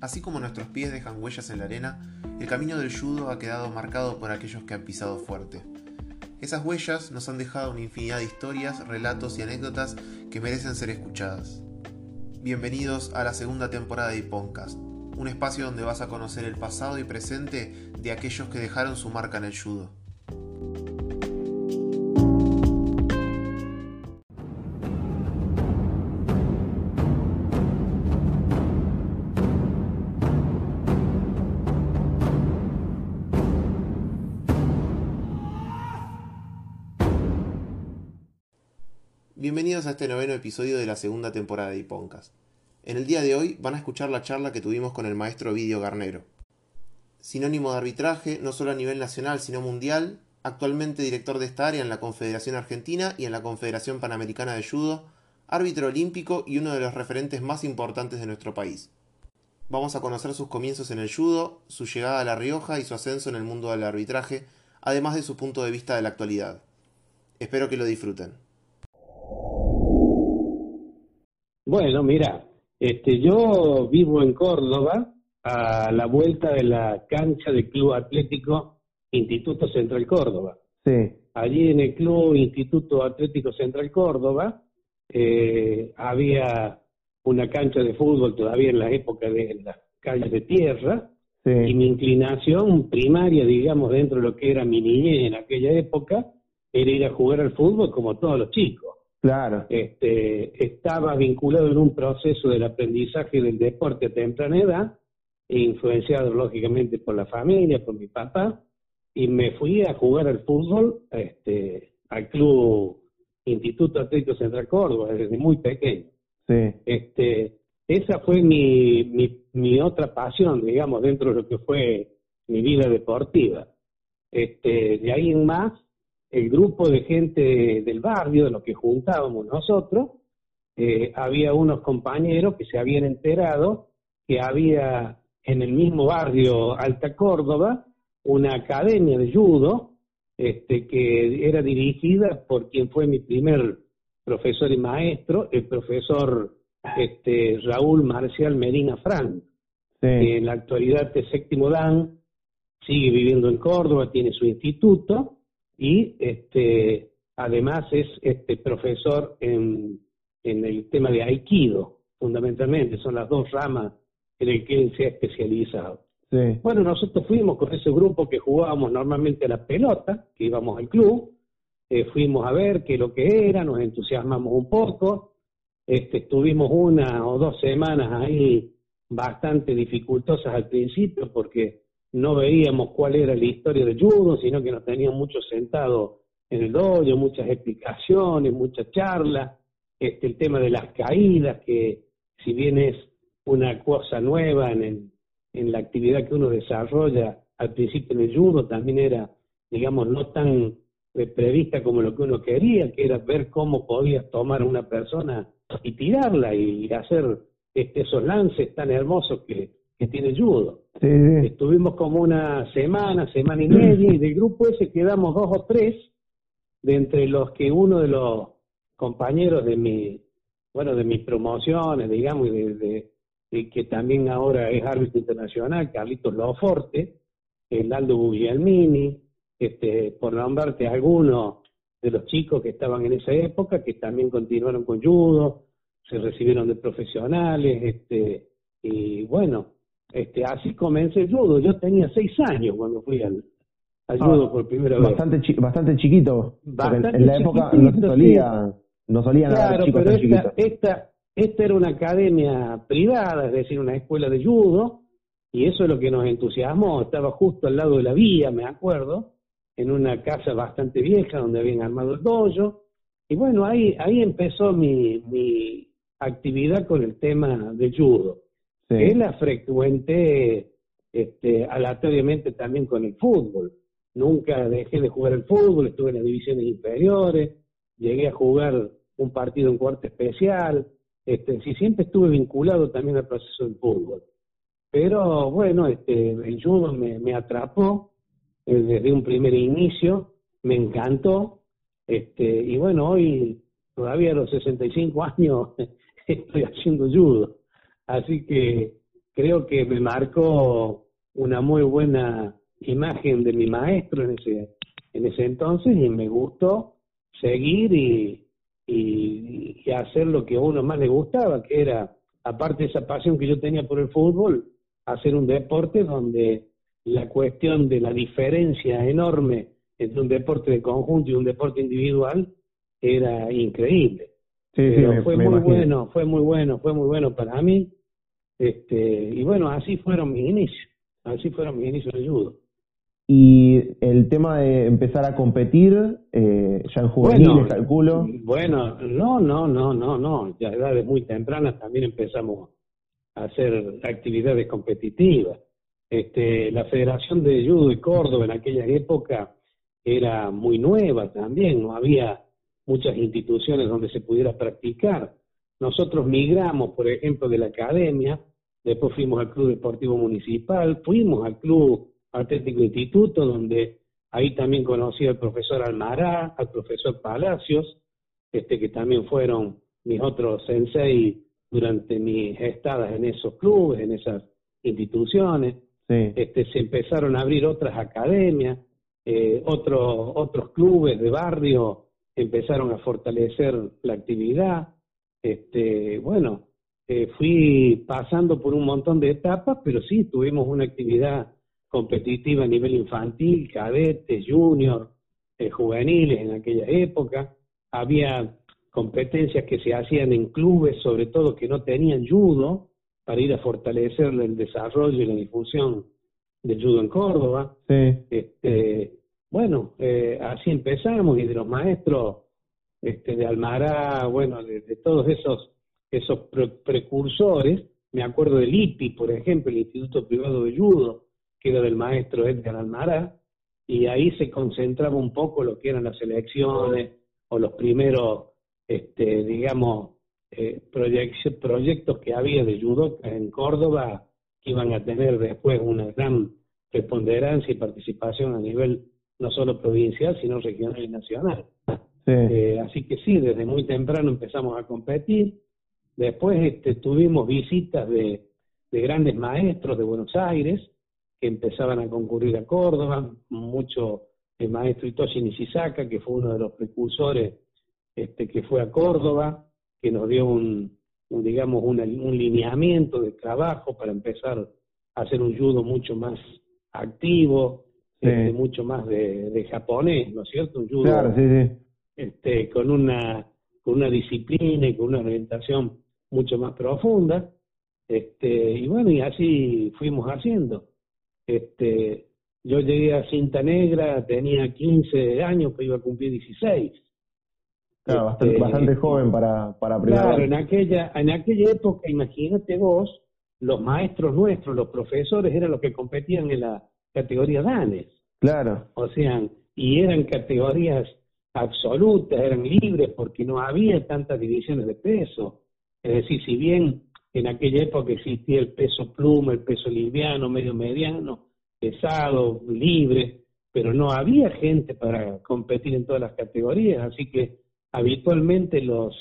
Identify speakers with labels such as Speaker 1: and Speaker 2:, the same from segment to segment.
Speaker 1: Así como nuestros pies dejan huellas en la arena, el camino del judo ha quedado marcado por aquellos que han pisado fuerte. Esas huellas nos han dejado una infinidad de historias, relatos y anécdotas que merecen ser escuchadas. Bienvenidos a la segunda temporada de Iponcast, un espacio donde vas a conocer el pasado y presente de aquellos que dejaron su marca en el judo. Este noveno episodio de la segunda temporada de Iponcas. En el día de hoy van a escuchar la charla que tuvimos con el maestro Vidio Garnero. Sinónimo de arbitraje no solo a nivel nacional sino mundial, actualmente director de esta área en la Confederación Argentina y en la Confederación Panamericana de Judo, árbitro olímpico y uno de los referentes más importantes de nuestro país. Vamos a conocer sus comienzos en el judo, su llegada a La Rioja y su ascenso en el mundo del arbitraje, además de su punto de vista de la actualidad. Espero que lo disfruten.
Speaker 2: Bueno, mira, este, yo vivo en Córdoba, a la vuelta de la cancha del Club Atlético Instituto Central Córdoba.
Speaker 3: Sí.
Speaker 2: Allí en el Club Instituto Atlético Central Córdoba eh, había una cancha de fútbol todavía en la época de las calles de tierra
Speaker 3: Sí.
Speaker 2: y mi inclinación primaria, digamos, dentro de lo que era mi niñez en aquella época, era ir a jugar al fútbol como todos los chicos
Speaker 3: Claro.
Speaker 2: este, estaba vinculado en un proceso del aprendizaje del deporte a temprana edad, influenciado lógicamente por la familia, por mi papá, y me fui a jugar al fútbol este, al club Instituto Atlético Central Córdoba desde muy pequeño.
Speaker 3: Sí.
Speaker 2: Este, esa fue mi, mi, mi otra pasión, digamos, dentro de lo que fue mi vida deportiva. Este, de ahí en más, el grupo de gente del barrio, de los que juntábamos nosotros, eh, había unos compañeros que se habían enterado que había en el mismo barrio Alta Córdoba una academia de judo este, que era dirigida por quien fue mi primer profesor y maestro, el profesor este, Raúl Marcial Medina Frank, que en la actualidad es séptimo dan, sigue viviendo en Córdoba, tiene su instituto y este además es este profesor en, en el tema de Aikido, fundamentalmente, son las dos ramas en el que él se ha especializado.
Speaker 3: Sí.
Speaker 2: Bueno, nosotros fuimos con ese grupo que jugábamos normalmente a la pelota, que íbamos al club, eh, fuimos a ver qué lo que era, nos entusiasmamos un poco, este, estuvimos una o dos semanas ahí bastante dificultosas al principio porque no veíamos cuál era la historia del judo, sino que nos tenían mucho sentados en el dojo, muchas explicaciones, muchas charlas, este, el tema de las caídas, que si bien es una cosa nueva en, el- en la actividad que uno desarrolla al principio en el judo, también era, digamos, no tan eh, prevista como lo que uno quería, que era ver cómo podías tomar a una persona y tirarla y hacer este, esos lances tan hermosos que, que tiene judo.
Speaker 3: Sí.
Speaker 2: Estuvimos como una semana, semana y media, y del grupo ese quedamos dos o tres, de entre los que uno de los compañeros de mi, bueno, de mis promociones, digamos, y de, de- de que también ahora es árbitro internacional, Carlitos Loforte, el Aldo Guglielmini, este, por nombrarte algunos de los chicos que estaban en esa época, que también continuaron con judo, se recibieron de profesionales, este, y bueno, este, así comencé el judo. Yo tenía seis años cuando fui al, al
Speaker 3: Ah,
Speaker 2: judo por primera vez.
Speaker 3: Bastante, chi- bastante chiquito.
Speaker 2: Bastante
Speaker 3: en la época no solía, no solían
Speaker 2: Claro,
Speaker 3: chicos
Speaker 2: pero esta, esta, esta era una academia privada, es decir, una escuela de judo, y eso es lo que nos entusiasmó. Estaba justo al lado de la vía, me acuerdo, en una casa bastante vieja donde habían armado el dojo. Y bueno, ahí, ahí empezó mi, mi actividad con el tema de judo.
Speaker 3: Sí.
Speaker 2: la frecuenté este, aleatoriamente también con el fútbol. Nunca dejé de jugar el fútbol, estuve en las divisiones inferiores, llegué a jugar un partido en cuarto especial, este, sí, siempre estuve vinculado también al proceso del fútbol. Pero bueno, este, el judo me, me atrapó eh, desde un primer inicio, me encantó, este, y bueno, hoy todavía a los 65 años estoy haciendo judo. Así que creo que me marcó una muy buena imagen de mi maestro en ese, en ese entonces y me gustó seguir y, y, y hacer lo que a uno más le gustaba, que era, aparte de esa pasión que yo tenía por el fútbol, hacer un deporte donde la cuestión de la diferencia enorme entre un deporte de conjunto y un deporte individual era increíble.
Speaker 3: Sí, sí,
Speaker 2: Pero
Speaker 3: me-
Speaker 2: fue
Speaker 3: me
Speaker 2: muy
Speaker 3: imagino.
Speaker 2: bueno, fue muy bueno, fue muy bueno para mí. Este, y bueno, así fueron mis inicios, así fueron mis inicios de judo.
Speaker 3: Y el tema de empezar a competir, eh, ya en juveniles, calculo.
Speaker 2: Bueno, no, no, no, no, no. Ya a edades muy tempranas también empezamos a hacer actividades competitivas. Este, la Federación de Judo de Córdoba en aquella época era muy nueva también, no había muchas instituciones donde se pudiera practicar. Nosotros migramos, por ejemplo, de la academia, después fuimos al Club Deportivo Municipal, fuimos al Club Atlético Instituto, donde ahí también conocí al profesor Almará, al profesor Palacios, este que también fueron mis otros sensei durante mis estadas en esos clubes, en esas instituciones
Speaker 3: Sí,
Speaker 2: este, se empezaron a abrir otras academias, eh, otros otros clubes de barrio empezaron a fortalecer la actividad. Este, bueno, eh, fui pasando por un montón de etapas, pero sí tuvimos una actividad competitiva a nivel infantil, cadete, junior, eh, juveniles en aquella época. Había competencias que se hacían en clubes, sobre todo que no tenían judo, para ir a fortalecer el desarrollo y la difusión del judo en Córdoba.
Speaker 3: sí,
Speaker 2: Este, bueno, eh, así empezamos y de los maestros este, de Almará, bueno, de, de todos esos esos pre- precursores, me acuerdo del IPI, por ejemplo, el Instituto Privado de Judo, que era del maestro Edgar Almará, y ahí se concentraba un poco lo que eran las elecciones o los primeros, este, digamos, eh, proyec- proyectos que había de judo en Córdoba que iban a tener después una gran preponderancia y participación a nivel no solo provincial, sino regional y nacional.
Speaker 3: sí.
Speaker 2: Eh, así que sí, desde muy temprano empezamos a competir. Después este, tuvimos visitas de, de grandes maestros de Buenos Aires que empezaban a concurrir a Córdoba, mucho el maestro Itoshi Nishizaka, que fue uno de los precursores este, que fue a Córdoba, que nos dio un, un, digamos, una- un lineamiento de trabajo para empezar a hacer un judo mucho más activo,
Speaker 3: Sí.
Speaker 2: este, mucho más de, de japonés, ¿no es cierto? Un judo
Speaker 3: Claro, sí, sí.
Speaker 2: este, con una con una disciplina y con una orientación mucho más profunda este y bueno y así fuimos haciendo. Este yo llegué a cinta negra tenía 15 años que iba a cumplir 16
Speaker 3: Claro, bastante,
Speaker 2: Este,
Speaker 3: bastante joven para, para
Speaker 2: claro en aquella en aquella época imagínate vos los maestros nuestros los profesores eran los que competían en la categoría danes.
Speaker 3: Claro,
Speaker 2: o sea, y eran categorías absolutas, eran libres porque no había tantas divisiones de peso. Es decir, si bien en aquella época existía el peso pluma, el peso liviano, medio mediano, pesado, libre, pero no había gente para competir en todas las categorías, así que habitualmente los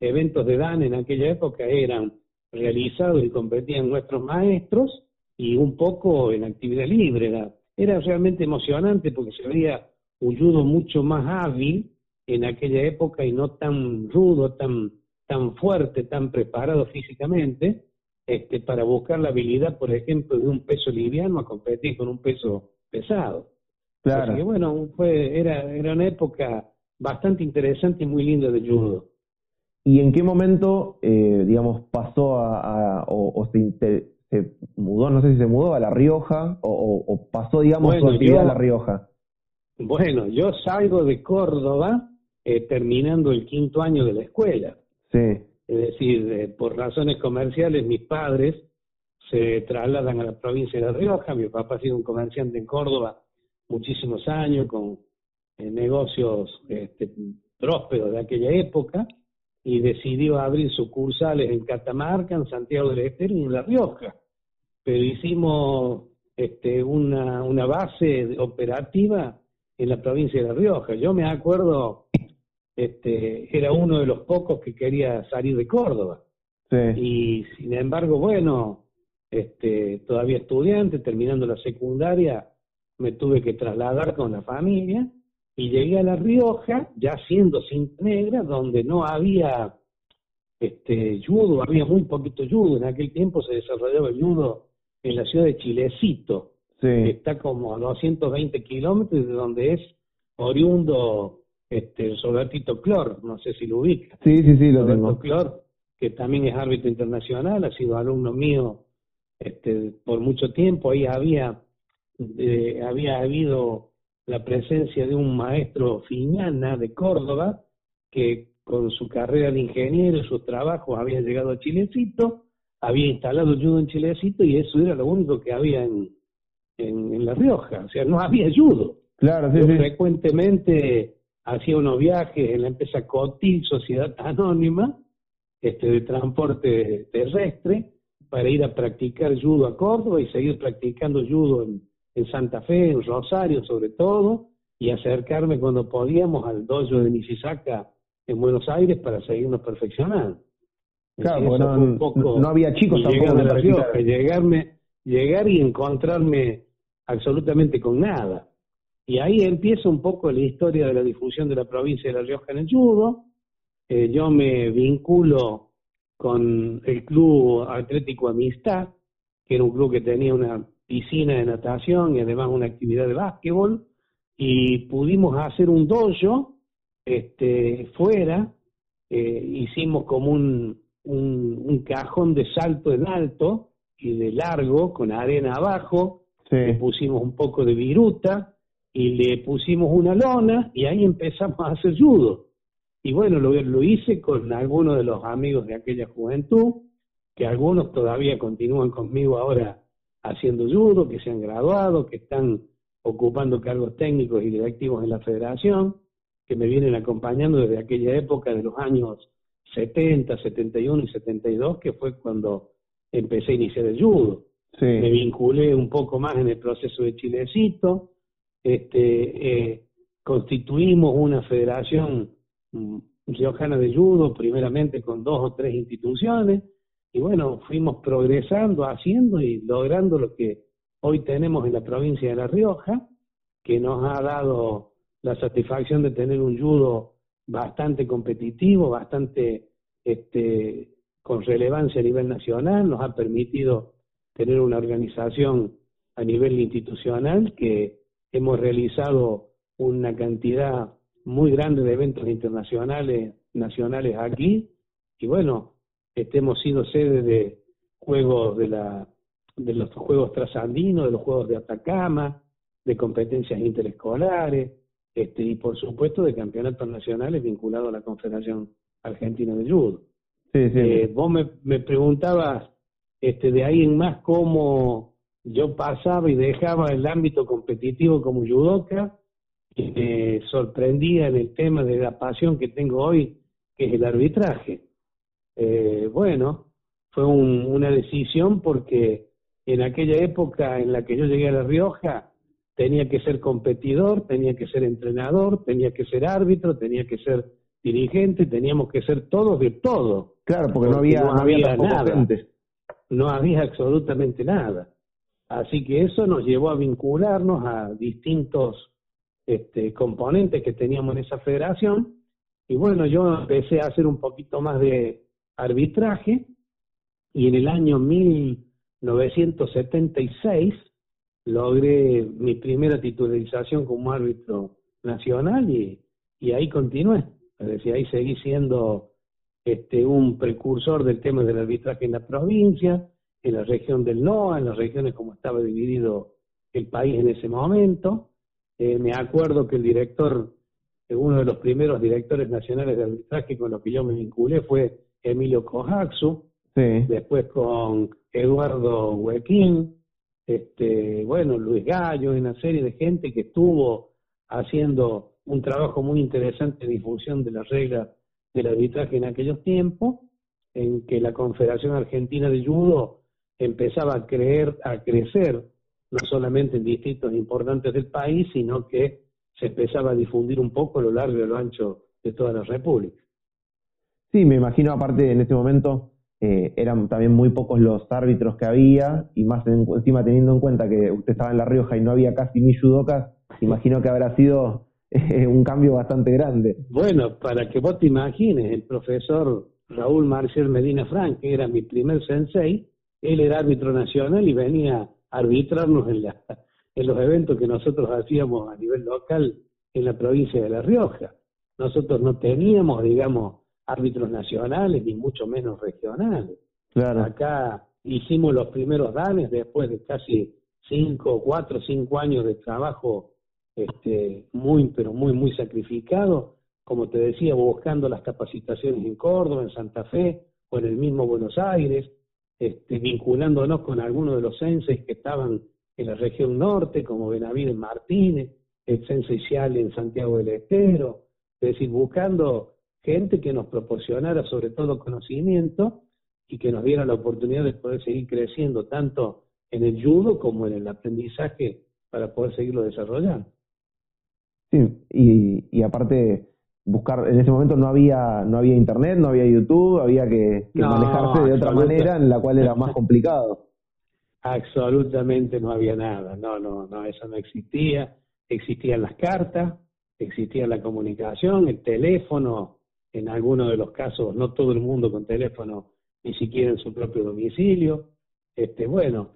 Speaker 2: eventos de Dan en aquella época eran realizados y competían nuestros maestros y un poco en actividad libre. Era, realmente emocionante porque se veía un judo mucho más hábil en aquella época y no tan rudo, tan, tan fuerte, tan preparado físicamente, este, para buscar la habilidad, por ejemplo, de un peso liviano a competir con un peso pesado. Así que
Speaker 3: claro.
Speaker 2: bueno, fue, era, era una época bastante interesante y muy linda de judo.
Speaker 3: ¿Y en qué momento, eh, digamos, pasó a, a- o, o se, mudó, no sé si se mudó a La Rioja, o, o- o pasó, digamos,
Speaker 2: Bueno,
Speaker 3: su actividad
Speaker 2: yo-
Speaker 3: a La Rioja?
Speaker 2: Bueno, yo salgo de Córdoba eh, terminando el quinto año de la escuela.
Speaker 3: Sí,
Speaker 2: Es decir, eh, por razones comerciales, mis padres se trasladan a la provincia de La Rioja. Mi papá ha sido un comerciante en Córdoba muchísimos años, con eh, negocios este, prósperos de aquella época, y decidió abrir sucursales en Catamarca, en Santiago del Estero y en La Rioja. Pero hicimos este, una, una base operativa en la provincia de La Rioja. Yo me acuerdo, este, era uno de los pocos que quería salir de Córdoba.
Speaker 3: Sí,
Speaker 2: y sin embargo, bueno, este, todavía estudiante, terminando la secundaria, me tuve que trasladar con la familia y llegué a La Rioja, ya siendo cinta negra, donde no había este judo, había muy poquito judo, en aquel tiempo se desarrollaba el judo en la ciudad de Chilecito, que está como a 220 kilómetros de donde es oriundo este Robertito Clor, no sé si lo ubica.
Speaker 3: Sí, sí, sí, lo
Speaker 2: Roberto
Speaker 3: tengo.
Speaker 2: Clor, que también es árbitro internacional, ha sido alumno mío este, por mucho tiempo. Ahí había, eh, había habido la presencia de un maestro Fiñana de Córdoba, que con su carrera de ingeniero y sus trabajos había llegado a Chilecito, había instalado judo en Chilecito y eso era lo único que había en, en, en La Rioja, o sea, no había judo.
Speaker 3: Claro, sí,
Speaker 2: Yo
Speaker 3: sí.
Speaker 2: frecuentemente hacía unos viajes en la empresa Cotil, Sociedad Anónima, este, de transporte terrestre, para ir a practicar judo a Córdoba y seguir practicando judo en, en Santa Fe, en Rosario sobre todo, y acercarme cuando podíamos al dojo de Nisisaka en Buenos Aires para seguirnos perfeccionando.
Speaker 3: Claro, porque no-
Speaker 2: un poco
Speaker 3: no había chicos tampoco
Speaker 2: a La llegarme, llegar y encontrarme absolutamente con nada. Y ahí empieza un poco la historia de la difusión de la provincia de La Rioja en el judo. Eh, yo me vinculo con el Club Atlético Amistad, que era un club que tenía una piscina de natación y además una actividad de básquetbol, y pudimos hacer un dojo este, fuera, eh, hicimos como un, un, un cajón de salto en alto y de largo, con arena abajo, le pusimos un poco de viruta y le pusimos una lona y ahí empezamos a hacer judo. Y bueno, lo, lo hice con algunos de los amigos de aquella juventud, que algunos todavía continúan conmigo ahora haciendo judo, que se han graduado, que están ocupando cargos técnicos y directivos en la federación, que me vienen acompañando desde aquella época de los años 70, 71 y 72, que fue cuando empecé a iniciar el judo me vinculé un poco más en el proceso de Chilecito, este, eh, constituimos una federación mm, riojana de judo, primeramente con dos o tres instituciones, y bueno, fuimos progresando, haciendo y logrando lo que hoy tenemos en la provincia de La Rioja, que nos ha dado la satisfacción de tener un judo bastante competitivo, bastante este, con relevancia a nivel nacional, nos ha permitido tener una organización a nivel institucional que hemos realizado una cantidad muy grande de eventos internacionales, nacionales aquí, y bueno, este, hemos sido sede de juegos de la de los juegos trasandinos, de los juegos de Atacama, de competencias interescolares, este, y por supuesto de campeonatos nacionales vinculados a la Confederación Argentina de Judo.
Speaker 3: Sí, sí.
Speaker 2: Eh, vos me, me preguntabas este, de ahí en más cómo yo pasaba y dejaba el ámbito competitivo como judoka y me sorprendía en el tema de la pasión que tengo hoy, que es el arbitraje. Eh, bueno, fue un- una decisión porque en aquella época en la que yo llegué a La Rioja tenía que ser competidor, tenía que ser entrenador, tenía que ser árbitro, tenía que ser dirigente, teníamos que ser todos de todo
Speaker 3: claro, porque no había,
Speaker 2: no
Speaker 3: había
Speaker 2: nada.
Speaker 3: gente.
Speaker 2: no había absolutamente nada. Así que eso nos llevó a vincularnos a distintos este, componentes que teníamos en esa federación. Y bueno, yo empecé a hacer un poquito más de arbitraje y en el año 1976 logré mi primera titularización como árbitro nacional y, y ahí continué. Es decir, ahí seguí siendo este, un precursor del tema del arbitraje en la provincia, en la región del NOA, en las regiones como estaba dividido el país en ese momento. Eh, me acuerdo que el director, eh, uno de los primeros directores nacionales de arbitraje con los que yo me vinculé fue Emilio
Speaker 3: Sí.
Speaker 2: después con Eduardo Huequín, este, bueno, Luis Gallo, una serie de gente que estuvo haciendo un trabajo muy interesante de difusión de las reglas del arbitraje en aquellos tiempos, en que la Confederación Argentina de Judo empezaba a creer, a crecer, no solamente en distritos importantes del país, sino que se empezaba a difundir un poco a lo largo y a lo ancho de toda la República.
Speaker 3: Sí, me imagino aparte en ese momento eh, eran también muy pocos los árbitros que había y más encima teniendo en cuenta que usted estaba en La Rioja y no había casi ni judocas, imagino que habrá sido eh, un cambio bastante grande.
Speaker 2: Bueno, para que vos te imagines, el profesor Raúl Marcial Medina Frank, que era mi primer sensei, él era árbitro nacional y venía a arbitrarnos en, la, en los eventos que nosotros hacíamos a nivel local en la provincia de La Rioja. Nosotros no teníamos, digamos, árbitros nacionales ni mucho menos regionales. Claro. Acá hicimos los primeros danes después de casi cinco, cuatro, cinco años de trabajo este, muy, pero muy, muy sacrificado, como te decía, buscando las capacitaciones en Córdoba, en Santa Fe o en el mismo Buenos Aires, este, vinculándonos con algunos de los senseis que estaban en la región norte, como Benavides Martínez, el sensei en Santiago del Estero, es decir, buscando gente que nos proporcionara sobre todo conocimiento y que nos diera la oportunidad de poder seguir creciendo tanto en el judo como en el aprendizaje para poder seguirlo desarrollando.
Speaker 3: Sí, y aparte buscar, en ese momento no había, no había internet, no había YouTube, había que, manejarse de otra manera en la cual era más complicado.
Speaker 2: Absolutamente no había nada, no, no, no, eso no existía. Existían las cartas, existía la comunicación, el teléfono, en algunos de los casos, no todo el mundo con teléfono, ni siquiera en su propio domicilio. Este, bueno,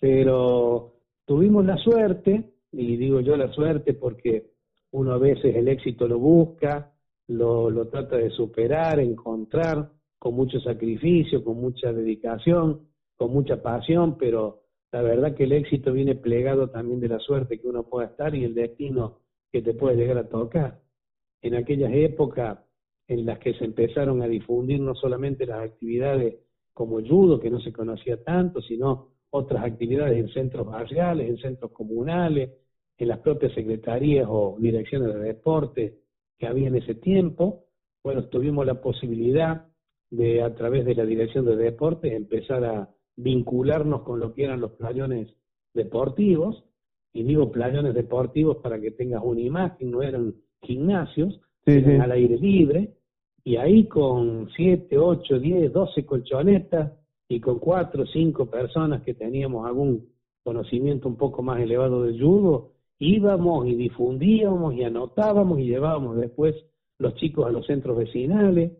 Speaker 2: pero tuvimos la suerte, y digo yo la suerte porque uno a veces el éxito lo busca, lo, trata de superar, encontrar, con mucho sacrificio, con mucha dedicación, con mucha pasión, pero la verdad que el éxito viene plegado también de la suerte que uno pueda estar y el destino que te puede llegar a tocar. En aquellas épocas en las que se empezaron a difundir no solamente las actividades como el judo, que no se conocía tanto, sino otras actividades en centros barriales, en centros comunales, en las propias secretarías o direcciones de deporte que había en ese tiempo. Bueno, tuvimos la posibilidad de, a través de la dirección de deportes, empezar a vincularnos con lo que eran los playones deportivos, y digo playones deportivos para que tengas una imagen, no eran gimnasios, al aire libre, y ahí con 7, 8, 10, 12 colchonetas y con 4 o 5 personas que teníamos algún conocimiento un poco más elevado del judo, íbamos y difundíamos y anotábamos y llevábamos después los chicos a los centros vecinales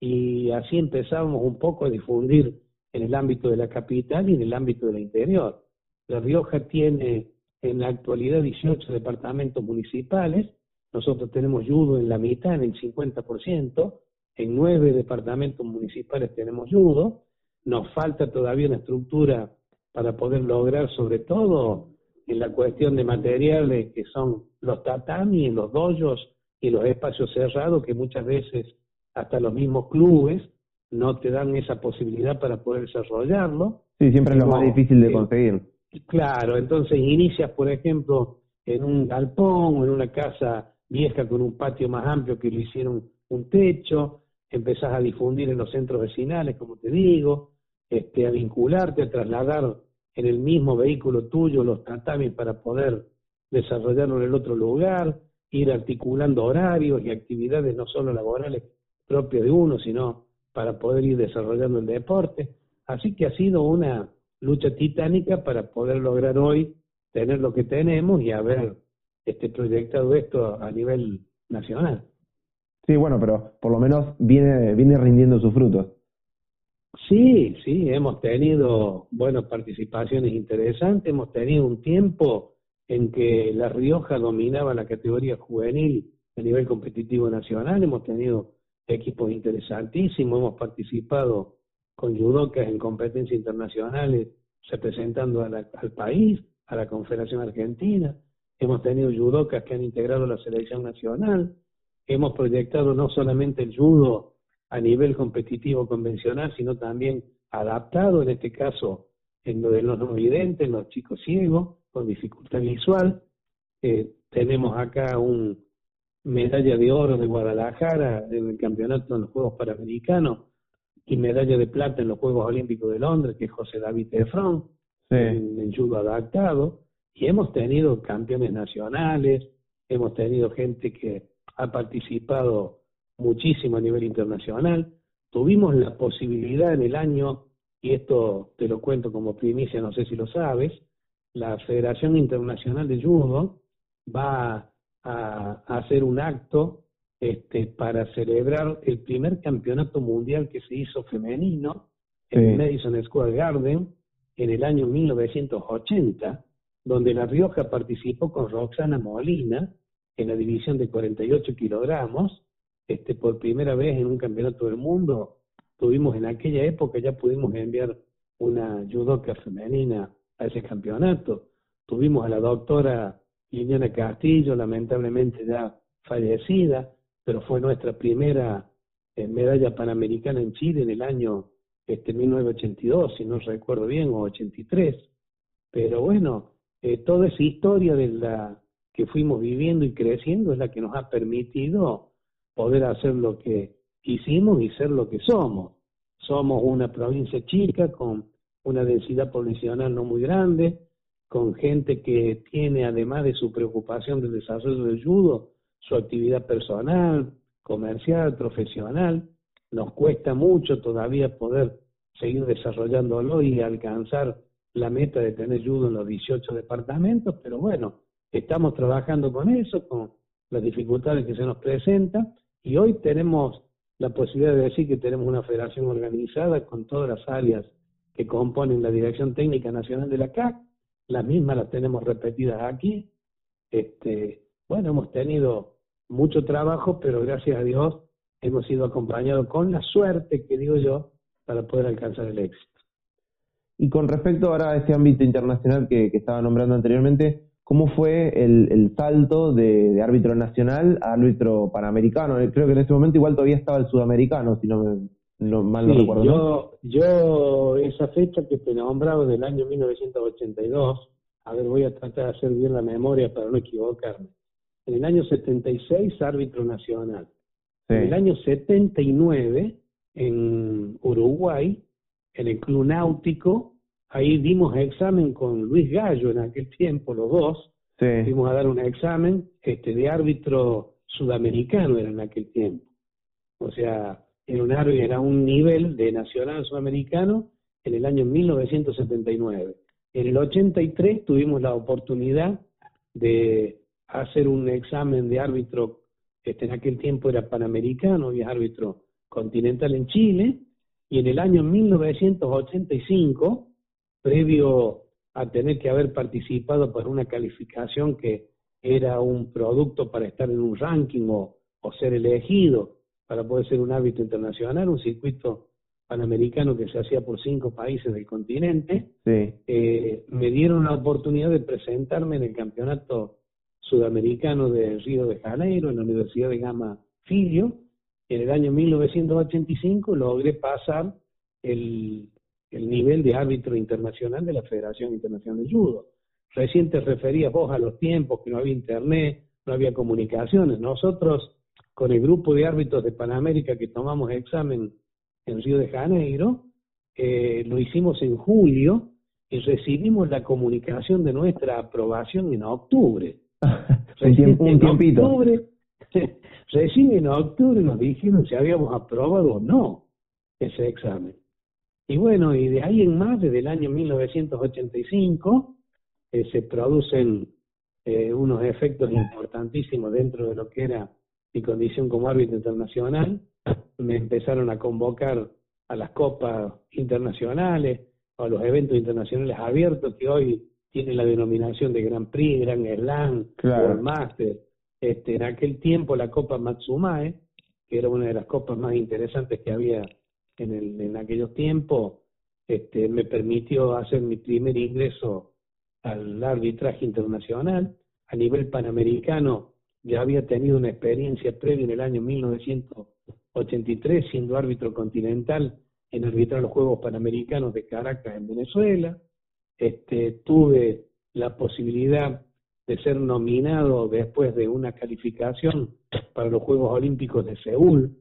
Speaker 2: y así empezábamos un poco a difundir en el ámbito de la capital y en el ámbito del interior. La Rioja tiene en la actualidad 18 departamentos municipales, nosotros tenemos judo en la mitad, en el 50%, en nueve departamentos municipales tenemos judo, nos falta todavía una estructura para poder lograr sobre todo en la cuestión de materiales que son los tatamis, los dojos y los espacios cerrados que muchas veces hasta los mismos clubes no te dan esa posibilidad para poder desarrollarlo.
Speaker 3: Sí, siempre es lo más difícil de eh, conseguir.
Speaker 2: Claro, entonces inicias, por ejemplo, en un galpón o en una casa vieja con un patio más amplio que le hicieron un techo, empezás a difundir en los centros vecinales, como te digo, este, a vincularte, a trasladar en el mismo vehículo tuyo los tatamis para poder desarrollarlo en el otro lugar, ir articulando horarios y actividades no solo laborales propias de uno, sino para poder ir desarrollando el deporte. Así que ha sido una lucha titánica para poder lograr hoy tener lo que tenemos y haber este proyectado esto a nivel nacional.
Speaker 3: Sí, bueno, pero por lo menos viene, viene rindiendo sus frutos.
Speaker 2: Sí, sí, hemos tenido, bueno, participaciones interesantes, hemos tenido un tiempo en que La Rioja dominaba la categoría juvenil a nivel competitivo nacional, hemos tenido equipos interesantísimos, hemos participado con judocas en competencias internacionales representando al país, a la Confederación Argentina, hemos tenido judocas que han integrado la selección nacional, hemos proyectado no solamente el judo a nivel competitivo convencional, sino también adaptado, en este caso, en lo de los no videntes, en los chicos ciegos, con dificultad visual. Eh, tenemos acá un medalla de oro de Guadalajara en el campeonato en los Juegos Panamericanos y medalla de plata en los Juegos Olímpicos de Londres, que es José David Efron, en, en judo adaptado. Y hemos tenido campeones nacionales, hemos tenido gente que ha participado muchísimo a nivel internacional. tuvimos la posibilidad en el año, y esto te lo cuento como primicia, no sé si lo sabes, la Federación Internacional de Judo va a, hacer un acto este, para celebrar el primer campeonato mundial que se hizo femenino en Madison Square Garden en el año 1980, donde La Rioja participó con Roxana Molina en la división de 48 kilogramos, este, por primera vez en un campeonato del mundo. Tuvimos en aquella época, ya pudimos enviar una judoka femenina a ese campeonato. Tuvimos a la doctora Liliana Castillo, lamentablemente ya fallecida, pero fue nuestra primera eh, medalla panamericana en Chile en el año este 1982, si no recuerdo bien, o 83. Pero bueno, eh, toda esa historia de la que fuimos viviendo y creciendo es la que nos ha permitido poder hacer lo que hicimos y ser lo que somos. Somos una provincia chica con una densidad poblacional no muy grande, con gente que tiene, además de su preocupación del desarrollo del judo, su actividad personal, comercial, profesional. Nos cuesta mucho todavía poder seguir desarrollándolo y alcanzar la meta de tener judo en los 18 departamentos, pero bueno, estamos trabajando con eso, con las dificultades que se nos presentan, y hoy tenemos la posibilidad de decir que tenemos una federación organizada con todas las áreas que componen la Dirección Técnica Nacional de la CAC, las mismas las tenemos repetidas aquí. Este, bueno, hemos tenido mucho trabajo, pero gracias a Dios hemos sido acompañados con la suerte, que digo yo, para poder alcanzar el éxito.
Speaker 3: Y con respecto ahora a este ámbito internacional que, que estaba nombrando anteriormente, ¿cómo fue el, el salto de, árbitro nacional a árbitro panamericano? Creo que en ese momento igual todavía estaba el sudamericano, si no, me, no mal no recuerdo.
Speaker 2: Yo, yo, esa fecha que te nombraba del año 1982, a ver, voy a tratar de hacer bien la memoria para no equivocarme. En el año 76, árbitro nacional. En el año 79, en Uruguay, en el Club Náutico, ahí dimos examen con Luis Gallo en aquel tiempo, los dos, sí. fuimos a dar un examen este, de árbitro sudamericano era en aquel tiempo. O sea, era un, era un nivel de nacional sudamericano en el año 1979. En el 83 tuvimos la oportunidad de hacer un examen de árbitro, este en aquel tiempo era panamericano, y árbitro continental en Chile, y en el año 1985, previo a tener que haber participado por una calificación que era un producto para estar en un ranking o, ser elegido para poder ser un árbitro internacional, un circuito panamericano que se hacía por cinco países del continente, eh, me dieron la oportunidad de presentarme en el campeonato sudamericano de Río de Janeiro, en la Universidad de Gama Filio, en el año 1985 logré pasar el, el nivel de árbitro internacional de la Federación Internacional de Judo. Recién te referías vos a los tiempos que no había internet, no había comunicaciones. Nosotros, con el grupo de árbitros de Panamérica que tomamos examen en Río de Janeiro, eh, lo hicimos en julio y recibimos la comunicación de nuestra aprobación en octubre.
Speaker 3: un, tiempito.
Speaker 2: Octubre, Recién en octubre nos dijeron si habíamos aprobado o no ese examen. Y bueno, y de ahí en más, desde el año 1985, eh, se producen eh, unos efectos importantísimos dentro de lo que era mi condición como árbitro internacional. Me empezaron a convocar a las copas internacionales, a los eventos internacionales abiertos que hoy tienen la denominación de Grand Prix, Grand Slam, World Master, este, en aquel tiempo la Copa Matsumae, que era una de las copas más interesantes que había en, el, en aquellos tiempos, este, me permitió hacer mi primer ingreso al arbitraje internacional. A nivel panamericano ya había tenido una experiencia previa en el año 1983 siendo árbitro continental en arbitrar los Juegos Panamericanos de Caracas en Venezuela. Este, tuve la posibilidad de ser nominado después de una calificación para los Juegos Olímpicos de Seúl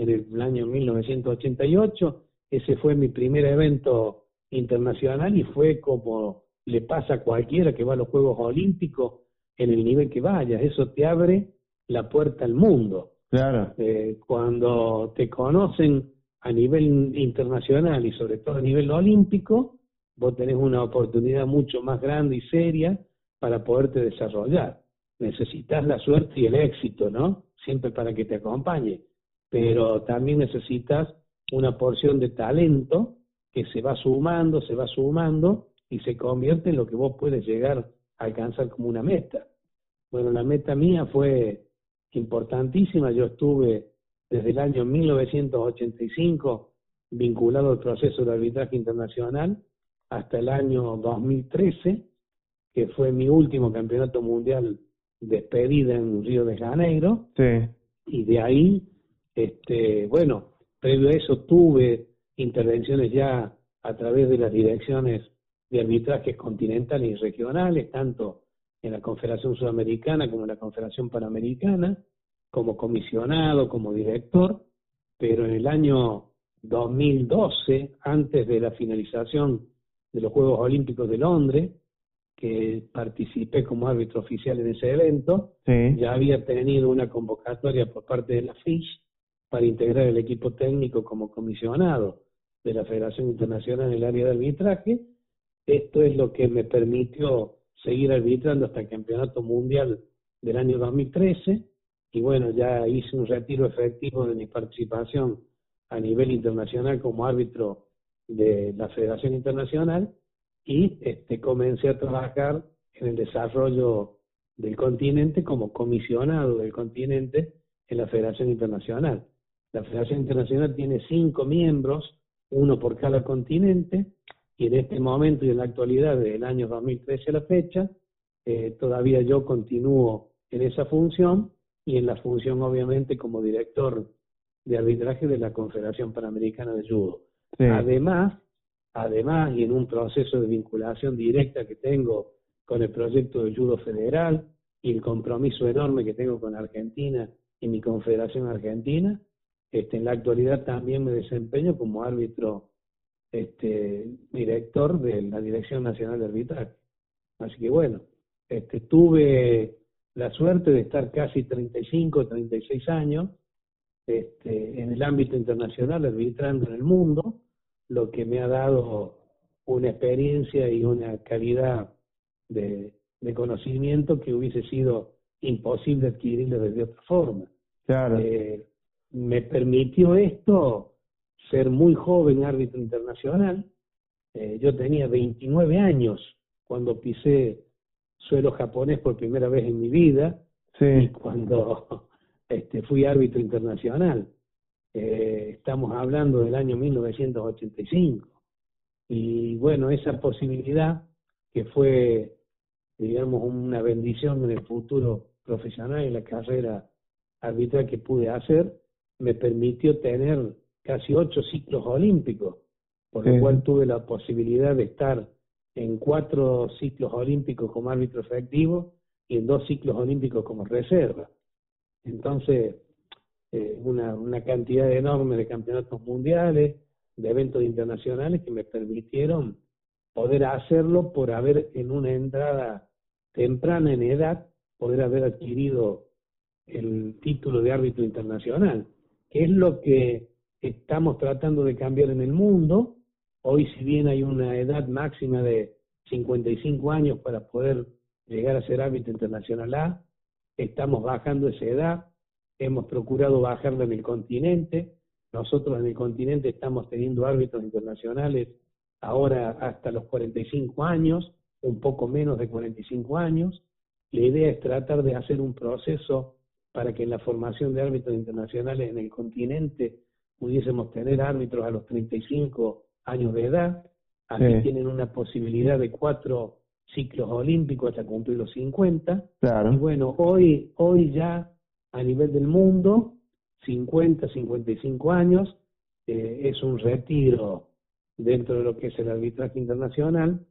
Speaker 2: en el año 1988. Ese fue mi primer evento internacional y fue como le pasa a cualquiera que va a los Juegos Olímpicos en el nivel que vaya. Eso te abre la puerta al mundo.
Speaker 3: Claro.
Speaker 2: Eh, cuando te conocen a nivel internacional y sobre todo a nivel olímpico, vos tenés una oportunidad mucho más grande y seria para poderte desarrollar. Necesitas la suerte y el éxito, ¿no? Siempre para que te acompañe, pero también necesitas una porción de talento que se va sumando, se va sumando y se convierte en lo que vos puedes llegar a alcanzar como una meta. Bueno, la meta mía fue importantísima. Yo estuve desde el año 1985 vinculado al proceso de arbitraje internacional hasta el año 2013, que fue mi último campeonato mundial despedida en Río de Janeiro.
Speaker 3: Sí.
Speaker 2: Y de ahí, este, bueno, previo a eso tuve intervenciones ya a través de las direcciones de arbitrajes continentales y regionales, tanto en la Confederación Sudamericana como en la Confederación Panamericana, como comisionado, como director, pero en el año 2012, antes de la finalización de los Juegos Olímpicos de Londres, que participé como árbitro oficial en ese evento, ya había tenido una convocatoria por parte de la FIS para integrar el equipo técnico como comisionado de la Federación Internacional en el área de arbitraje. Esto es lo que me permitió seguir arbitrando hasta el Campeonato Mundial del año 2013 y bueno, ya hice un retiro efectivo de mi participación a nivel internacional como árbitro de la Federación Internacional y este, comencé a trabajar en el desarrollo del continente como comisionado del continente en la Federación Internacional. La Federación Internacional tiene cinco miembros, uno por cada continente, y en este momento y en la actualidad, del año 2013 a la fecha, eh, todavía yo continúo en esa función y en la función obviamente como director de arbitraje de la Confederación Panamericana de Judo. Además, además, y en un proceso de vinculación directa que tengo con el proyecto de Judo Federal y el compromiso enorme que tengo con Argentina y mi Confederación Argentina, este, en la actualidad también me desempeño como árbitro este, director de la Dirección Nacional de Arbitraje. Así que bueno, este, tuve la suerte de estar casi 35, 36 años este, en el ámbito internacional, arbitrando en el mundo, lo que me ha dado una experiencia y una calidad de, conocimiento que hubiese sido imposible adquirirlo de otra forma.
Speaker 3: Claro.
Speaker 2: Eh, me permitió esto ser muy joven árbitro internacional. Eh, yo tenía 29 años cuando pisé suelo japonés por primera vez en mi vida y cuando este, fui árbitro internacional. Eh, estamos hablando del año 1985. Y bueno, esa posibilidad que fue, digamos, una bendición en el futuro profesional y la carrera arbitral que pude hacer, me permitió tener casi ocho ciclos olímpicos, por lo cual tuve la posibilidad de estar en cuatro ciclos olímpicos como árbitro efectivo y en dos ciclos olímpicos como reserva. Entonces, eh, una, una cantidad enorme de campeonatos mundiales, de eventos internacionales que me permitieron poder hacerlo por haber en una entrada temprana en edad, poder haber adquirido el título de árbitro internacional, que es lo que estamos tratando de cambiar en el mundo. Hoy, si bien hay una edad máxima de 55 años para poder llegar a ser árbitro internacional A, estamos bajando esa edad, hemos procurado bajarla en el continente, nosotros en el continente estamos teniendo árbitros internacionales ahora hasta los 45 años, un poco menos de 45 años. La idea es tratar de hacer un proceso para que en la formación de árbitros internacionales en el continente pudiésemos tener árbitros a los 35 años de edad, aquí tienen una posibilidad de cuatro ciclos olímpicos hasta cumplir los 50.
Speaker 3: Claro.
Speaker 2: Y bueno, hoy, hoy ya a nivel del mundo, 50, 55 años, eh, es un retiro dentro de lo que es el arbitraje internacional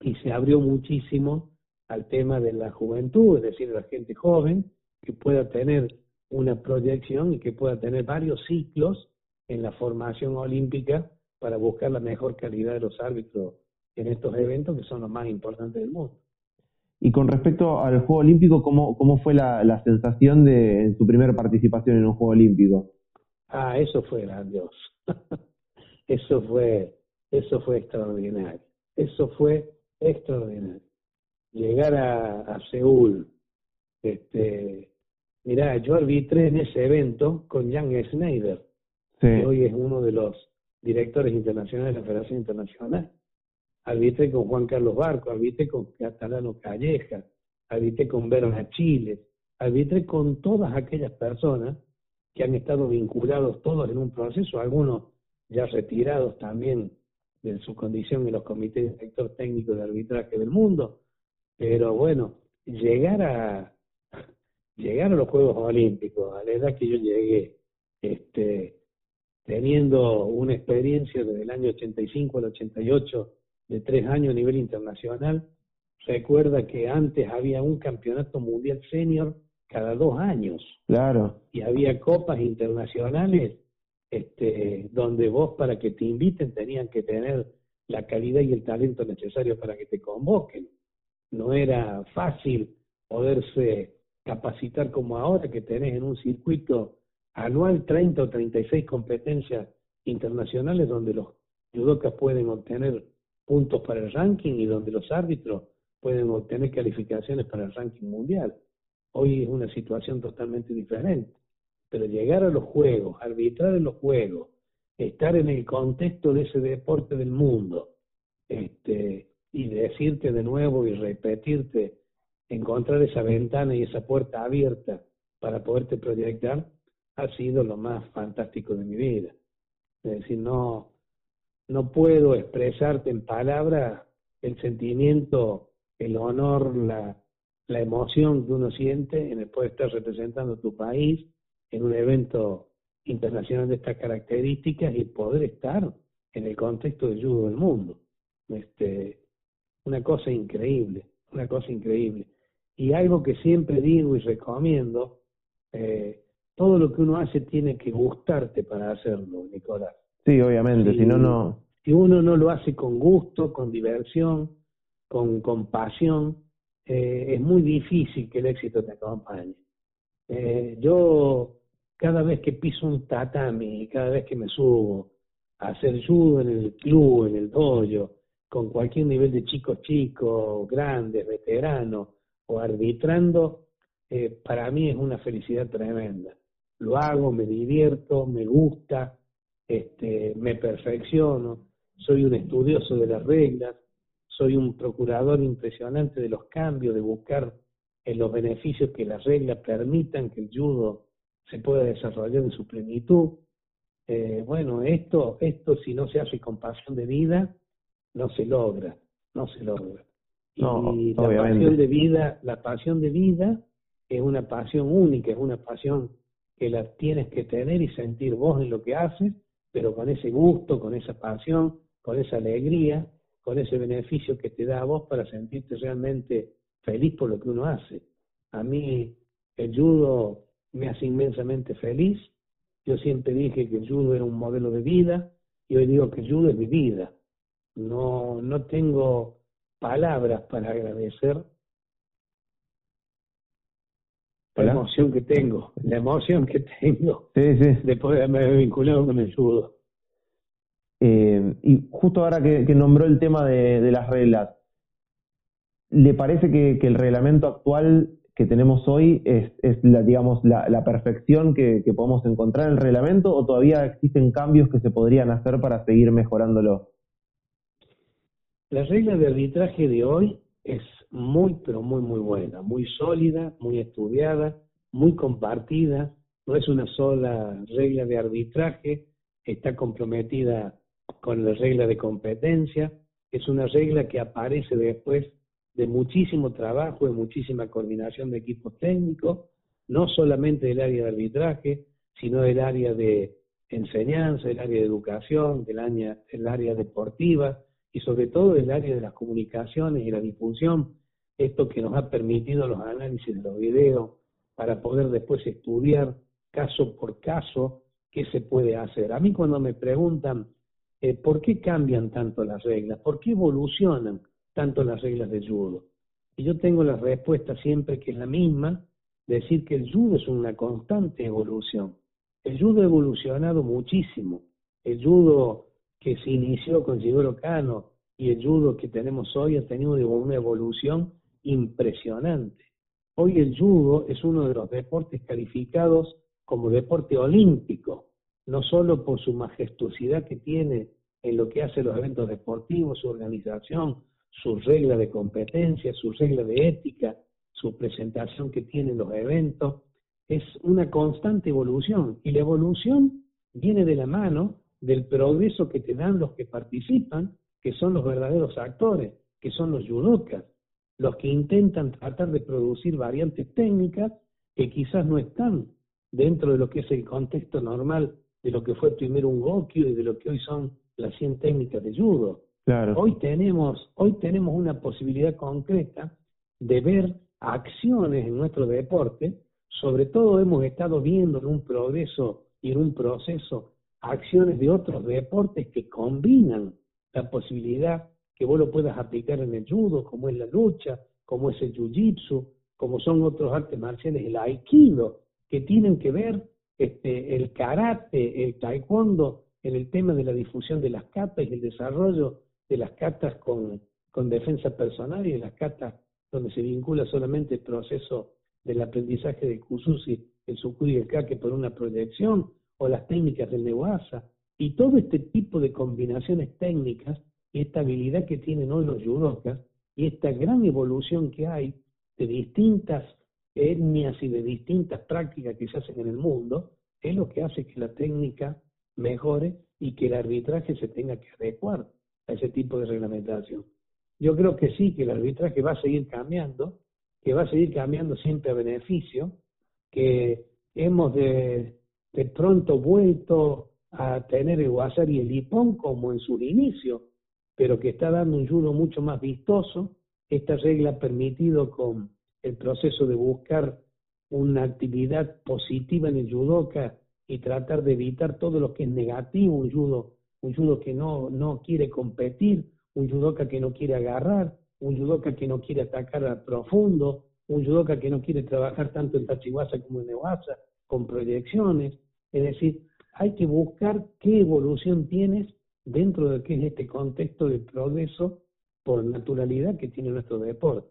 Speaker 2: y se abrió muchísimo al tema de la juventud, es decir, la gente joven que pueda tener una proyección y que pueda tener varios ciclos en la formación olímpica para buscar la mejor calidad de los árbitros en estos eventos que son los más importantes del mundo.
Speaker 3: Y con respecto al Juego Olímpico, ¿cómo, cómo fue la, sensación de en su primera participación en un Juego Olímpico?
Speaker 2: Ah, eso fue grandioso. eso fue, eso fue extraordinario. Eso fue extraordinario. Llegar a, a Seúl, este, mirá, yo arbitré en ese evento con Jan Schneider, que hoy es uno de los directores internacionales de la Federación Internacional. Arbitré con Juan Carlos Barco, arbitré con Catalano Calleja, arbitré con Verona Chile, arbitré con todas aquellas personas que han estado vinculados todos en un proceso, algunos ya retirados también de su condición en los comités de sector técnico de arbitraje del mundo, pero bueno, llegar a llegar a los Juegos Olímpicos, a la edad que yo llegué, este, teniendo una experiencia desde el año 85 al 88 de tres años a nivel internacional, recuerda que antes había un campeonato mundial senior cada dos años.
Speaker 3: Claro.
Speaker 2: Y había copas internacionales este, donde vos para que te inviten tenían que tener la calidad y el talento necesario para que te convoquen. No era fácil poderse capacitar como ahora que tenés en un circuito anual 30 o 36 competencias internacionales donde los judocas pueden obtener puntos para el ranking y donde los árbitros pueden obtener calificaciones para el ranking mundial. Hoy es una situación totalmente diferente pero llegar a los juegos, arbitrar en los juegos, estar en el contexto de ese deporte del mundo, este, y decirte de nuevo y repetirte, encontrar esa ventana y esa puerta abierta para poderte proyectar, ha sido lo más fantástico de mi vida. Es decir, no, no puedo expresarte en palabras el sentimiento, el honor, la, la emoción que uno siente en el poder estar representando tu país en un evento internacional de estas características y poder estar en el contexto del judo del mundo. Este, una cosa increíble, una cosa increíble. Y algo que siempre digo y recomiendo, eh, todo lo que uno hace tiene que gustarte para hacerlo, Nicolás.
Speaker 3: Sí, obviamente, si, no, no...
Speaker 2: Si uno no lo hace con gusto, con diversión, con, con pasión, eh, es muy difícil que el éxito te acompañe. Eh, yo cada vez que piso un tatami, cada vez que me subo a hacer judo en el club, en el dojo, con cualquier nivel de chicos chicos, grandes, veteranos o arbitrando, eh, para mí es una felicidad tremenda. Lo hago, me divierto, me gusta, este, me perfecciono, soy un estudioso de las reglas, soy un procurador impresionante de los cambios, de buscar en los beneficios que las reglas permitan que el judo se pueda desarrollar en su plenitud. Eh, bueno, esto, esto si no se hace con pasión de vida, no se logra, no se logra. Y la pasión de vida, la pasión de vida es una pasión única, es una pasión que la tienes que tener y sentir vos en lo que haces, pero con ese gusto, con esa pasión, con esa alegría, con ese beneficio que te da a vos para sentirte realmente feliz por lo que uno hace. A mí el judo me hace inmensamente feliz. Yo siempre dije que el judo era un modelo de vida y hoy digo que el judo es mi vida. No, no tengo palabras para agradecer la emoción que tengo, la emoción que tengo
Speaker 3: sí, sí.
Speaker 2: después de haberme vinculado con el judo.
Speaker 3: Eh, y justo ahora que, nombró el tema de, de, las reglas, ¿le parece que, que el reglamento actual que tenemos hoy es, es la, digamos, la, la perfección que, que, podemos encontrar en el reglamento o todavía existen cambios que se podrían hacer para seguir mejorándolo?
Speaker 2: La regla de arbitraje de hoy es muy, pero muy, muy buena, muy sólida, muy estudiada, muy compartida. No es una sola regla de arbitraje, está comprometida con la regla de competencia, es una regla que aparece después de muchísimo trabajo, de muchísima coordinación de equipos técnicos, no solamente del área de arbitraje, sino del área de enseñanza, del área de educación, del área, del área deportiva y sobre todo del área de las comunicaciones y la difusión, esto que nos ha permitido los análisis de los videos para poder después estudiar caso por caso qué se puede hacer. A mí cuando me preguntan eh, por qué cambian tanto las reglas, por qué evolucionan, tanto las reglas de judo. Y yo tengo la respuesta siempre que es la misma, decir que el judo es una constante evolución. El judo ha evolucionado muchísimo. El judo que se inició con Shigoro Kano y el judo que tenemos hoy ha tenido una evolución impresionante. Hoy el judo es uno de los deportes calificados como deporte olímpico, no solo por su majestuosidad que tiene en lo que hace los eventos deportivos, su organización, sus reglas de competencia, sus reglas de ética, su presentación que tienen los eventos, es una constante evolución y la evolución viene de la mano del progreso que te dan los que participan, que son los verdaderos actores, que son los judokas, los que intentan tratar de producir variantes técnicas que quizás no están dentro de lo que es el contexto normal de lo que fue primero un Gokyo y de lo que hoy son las 100 técnicas de judo. Claro. Hoy tenemos, hoy tenemos una posibilidad concreta de ver acciones en nuestro deporte, sobre todo hemos estado viendo en un progreso y en un proceso acciones de otros deportes que combinan la posibilidad que vos lo puedas aplicar en el judo, como es la lucha, como es el jiu-jitsu, como son otros artes marciales, el aikido, que tienen que ver este, el karate, el taekwondo, en el tema de la difusión de las catas y el desarrollo de las catas con, con defensa personal y de las catas donde se vincula solamente el proceso del aprendizaje del kususi, el sukuri y el kake por una proyección, o las técnicas del Neuasa, y todo este tipo de combinaciones técnicas y esta habilidad que tienen hoy los judokas y esta gran evolución que hay de distintas etnias y de distintas prácticas que se hacen en el mundo, es lo que hace que la técnica mejore y que el arbitraje se tenga que adecuar a ese tipo de reglamentación. Yo creo que sí, que el arbitraje va a seguir cambiando, que va a seguir cambiando siempre a beneficio, que hemos de, de pronto vuelto a tener el WhatsApp y el IPON como en sus inicios, pero que está dando un judo mucho más vistoso. Esta regla ha permitido con el proceso de buscar una actividad positiva en el judoka y tratar de evitar todo lo que es negativo, un judo, un judo que no, no quiere competir, un judoka que no quiere agarrar, un judoka que no quiere atacar al profundo, un judoka que no quiere trabajar tanto en tachiwasa como en nevasa, con proyecciones. Es decir, hay que buscar qué evolución tienes dentro de qué es este contexto de progreso por naturalidad que tiene nuestro deporte.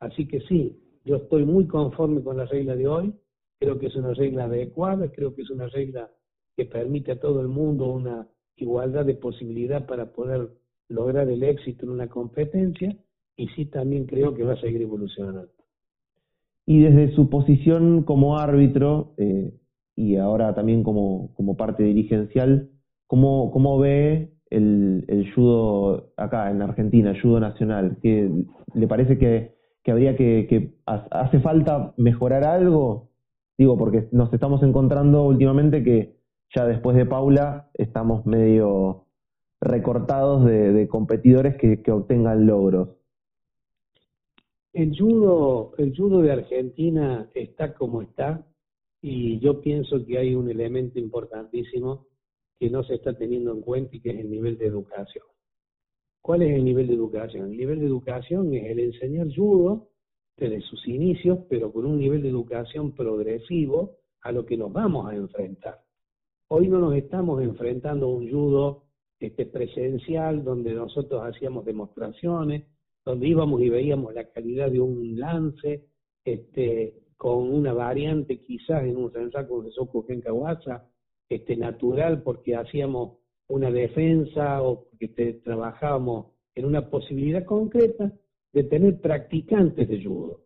Speaker 2: Así que sí, yo estoy muy conforme con la regla de hoy, creo que es una regla adecuada, creo que es una regla que permite a todo el mundo una igualdad de posibilidad para poder lograr el éxito en una competencia y sí también creo que va a seguir evolucionando.
Speaker 3: Y desde su posición como árbitro eh, y ahora también como, como parte dirigencial, ¿cómo, cómo ve el, el judo acá en Argentina, el judo nacional? ¿Que, ¿Le parece que, que habría que, que hace falta mejorar algo? Digo, porque nos estamos encontrando últimamente que ya después de Paula estamos medio recortados de, competidores que, que, obtengan logros.
Speaker 2: El judo, el judo de Argentina está como está y yo pienso que hay un elemento importantísimo que no se está teniendo en cuenta y que es el nivel de educación. ¿Cuál es el nivel de educación? El nivel de educación es el enseñar judo desde sus inicios, pero con un nivel de educación progresivo a lo que nos vamos a enfrentar. Hoy no nos estamos enfrentando a un judo este, presencial donde nosotros hacíamos demostraciones, donde íbamos y veíamos la calidad de un lance, este, con una variante quizás en un Rensaku de Soku Genkawasa, este, natural porque hacíamos una defensa o porque trabajábamos en una posibilidad concreta de tener practicantes de judo.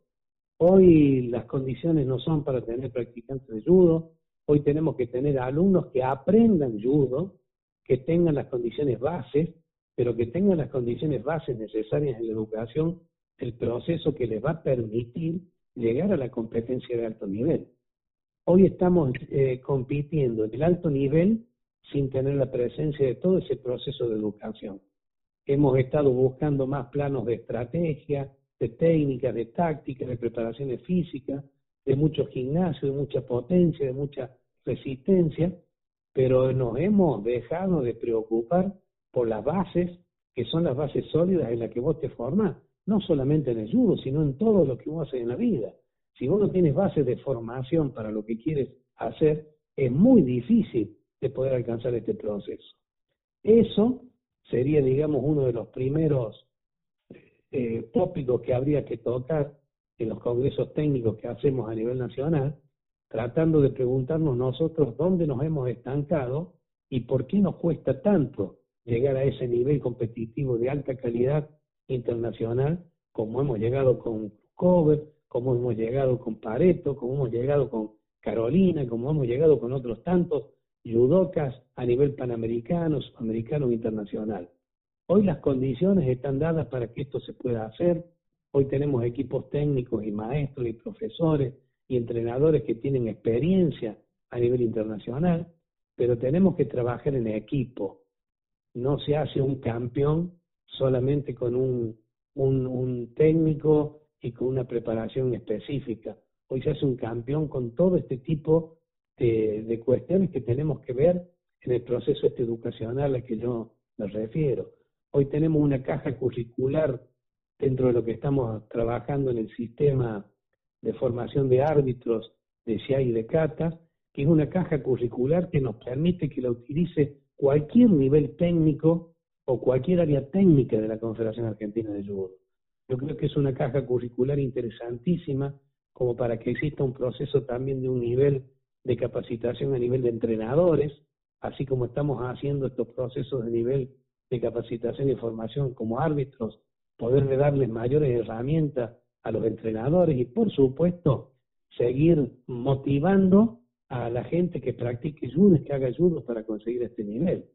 Speaker 2: Hoy las condiciones no son para tener practicantes de judo, hoy tenemos que tener alumnos que aprendan judo, que tengan las condiciones bases, pero que tengan las condiciones bases necesarias en la educación, el proceso que les va a permitir llegar a la competencia de alto nivel. Hoy estamos eh, compitiendo en el alto nivel sin tener la presencia de todo ese proceso de educación. Hemos estado buscando más planos de estrategia, de técnica, de táctica, de preparaciones físicas, de mucho gimnasio, de mucha potencia, de mucha resistencia, pero nos hemos dejado de preocupar por las bases, que son las bases sólidas en las que vos te formás, no solamente en el judo, sino en todo lo que vos haces en la vida. Si vos no tienes bases de formación para lo que quieres hacer, es muy difícil de poder alcanzar este proceso. Eso sería, digamos, uno de los primeros eh, tópicos que habría que tocar en los congresos técnicos que hacemos a nivel nacional, tratando de preguntarnos nosotros dónde nos hemos estancado y por qué nos cuesta tanto llegar a ese nivel competitivo de alta calidad internacional como hemos llegado con Cover, como hemos llegado con Pareto, como hemos llegado con Carolina, como hemos llegado con otros tantos judocas a nivel panamericano, sudamericano e internacional. Hoy las condiciones están dadas para que esto se pueda hacer. Hoy tenemos equipos técnicos y maestros y profesores y entrenadores que tienen experiencia a nivel internacional, pero tenemos que trabajar en equipo. No se hace un campeón solamente con un, un, técnico y con una preparación específica. Hoy se hace un campeón con todo este tipo de, cuestiones que tenemos que ver en el proceso este educacional al que yo me refiero. Hoy tenemos una caja curricular dentro de lo que estamos trabajando en el sistema de formación de árbitros de CIA y de CATA, que es una caja curricular que nos permite que la utilice cualquier nivel técnico o cualquier área técnica de la Confederación Argentina de Judo. Yo creo que es una caja curricular interesantísima como para que exista un proceso también de un nivel de capacitación a nivel de entrenadores, así como estamos haciendo estos procesos de nivel de capacitación y formación como árbitros, poder darles mayores herramientas a los entrenadores y por supuesto seguir motivando a la gente que practique judo, que haga judo para conseguir este nivel,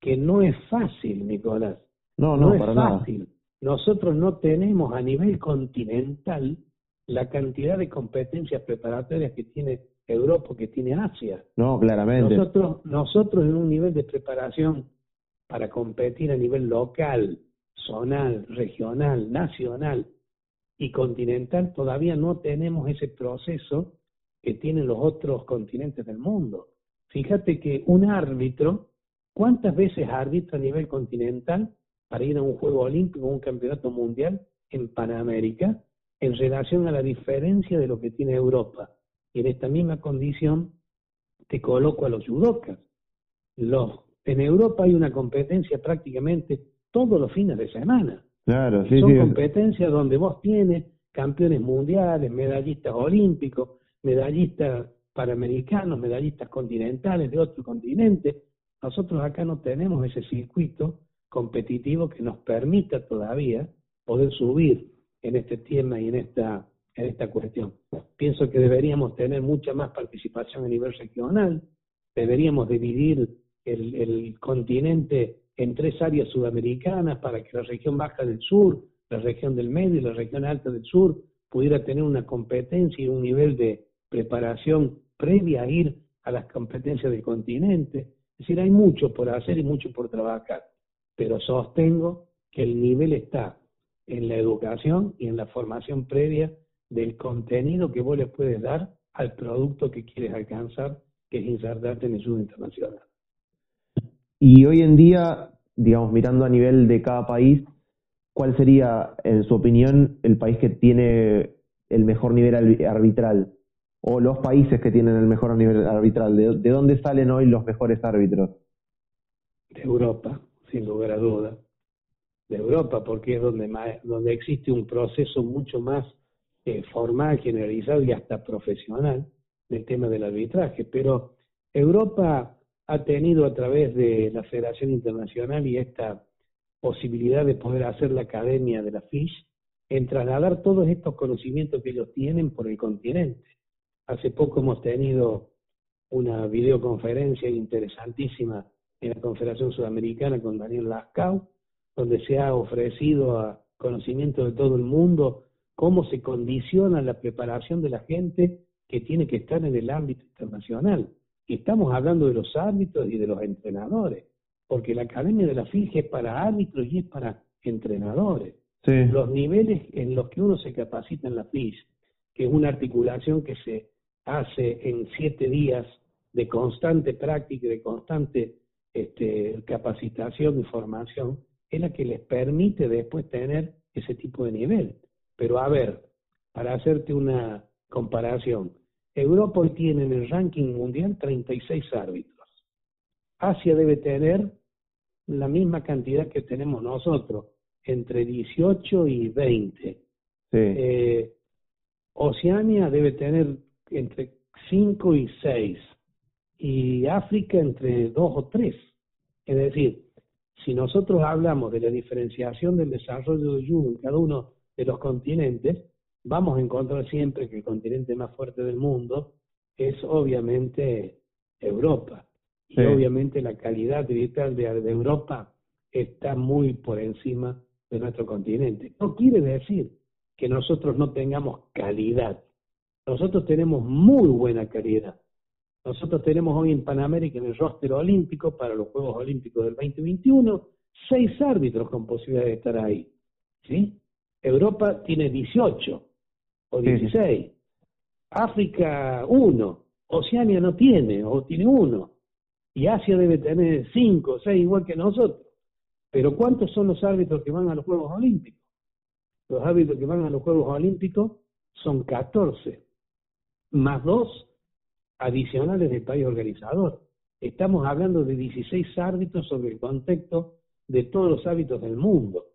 Speaker 2: que no es fácil, Nicolás.
Speaker 3: No, no,
Speaker 2: es
Speaker 3: para
Speaker 2: fácil nosotros no tenemos a nivel continental la cantidad de competencias preparatorias que tiene Europa, que tiene Asia.
Speaker 3: No, claramente.
Speaker 2: Nosotros, nosotros en un nivel de preparación para competir a nivel local, zonal, regional, nacional y continental, todavía no tenemos ese proceso que tienen los otros continentes del mundo. Fíjate que un árbitro, ¿cuántas veces arbitra a nivel continental para ir a un Juego Olímpico o un Campeonato Mundial en Panamérica en relación a la diferencia de lo que tiene Europa. Y en esta misma condición te coloco a los judocas. Los, en Europa hay una competencia prácticamente todos los fines de semana.
Speaker 3: Claro, sí,
Speaker 2: Son
Speaker 3: sí.
Speaker 2: competencias donde vos tienes campeones mundiales, medallistas olímpicos, medallistas panamericanos, medallistas continentales de otro continente. Nosotros acá no tenemos ese circuito competitivo que nos permita todavía poder subir en este tema y en esta en esta cuestión. Pienso que deberíamos tener mucha más participación a nivel regional, deberíamos dividir el, continente en tres áreas sudamericanas para que la región baja del sur, la región del medio y la región alta del sur pudiera tener una competencia y un nivel de preparación previa a ir a las competencias del continente. Es decir, hay mucho por hacer y mucho por trabajar, pero sostengo que el nivel está en la educación y en la formación previa del contenido que vos le puedes dar al producto que quieres alcanzar, que es insertarte en el sur internacional.
Speaker 3: Y hoy en día, digamos, mirando a nivel de cada país, ¿cuál sería, en su opinión, el país que tiene el mejor nivel arbitral? O los países que tienen el mejor nivel arbitral. ¿De, de dónde salen hoy los mejores árbitros?
Speaker 2: De Europa, sin lugar a dudas. De Europa, porque es donde, donde existe un proceso mucho más eh, formal, generalizado y hasta profesional del tema del arbitraje. Pero Europa ha tenido a través de la Federación Internacional y esta posibilidad de poder hacer la academia de la FISH, en trasladar todos estos conocimientos que ellos tienen por el continente. Hace poco hemos tenido una videoconferencia interesantísima en la Confederación Sudamericana con Daniel Lascau, donde se ha ofrecido a conocimiento de todo el mundo cómo se condiciona la preparación de la gente que tiene que estar en el ámbito internacional. Y estamos hablando de los árbitros y de los entrenadores, porque la Academia de la FIG es para árbitros y es para entrenadores.
Speaker 3: Sí.
Speaker 2: Los niveles en los que uno se capacita en la FIS, que es una articulación que se hace en siete días de constante práctica y de constante este, capacitación y formación, es la que les permite después tener ese tipo de nivel. Pero a ver, para hacerte una comparación, Europa hoy tiene en el ranking mundial 36 árbitros. Asia debe tener la misma cantidad que tenemos nosotros, entre 18 y 20. Eh, Oceania debe tener entre 5 y 6 y África entre 2 o 3. Es decir, si nosotros hablamos de la diferenciación del desarrollo de judo en cada uno de los continentes, vamos a encontrar siempre que el continente más fuerte del mundo es obviamente Europa. Y obviamente la calidad digital de, de Europa está muy por encima de nuestro continente. No quiere decir que nosotros no tengamos calidad. Nosotros tenemos muy buena calidad. Nosotros tenemos hoy en Panamérica, en el roster olímpico, para los Juegos Olímpicos del 2021, seis árbitros con posibilidad de estar ahí. ¿sí? Europa tiene 18 o 16. África, uno. Oceania no tiene, o tiene uno. Y Asia debe tener cinco, seis, igual que nosotros. Pero ¿cuántos son los árbitros que van a los Juegos Olímpicos? Los árbitros que van a los Juegos Olímpicos son 14, más dos adicionales del país organizador. Estamos hablando de 16 árbitros sobre el contexto de todos los árbitros del mundo,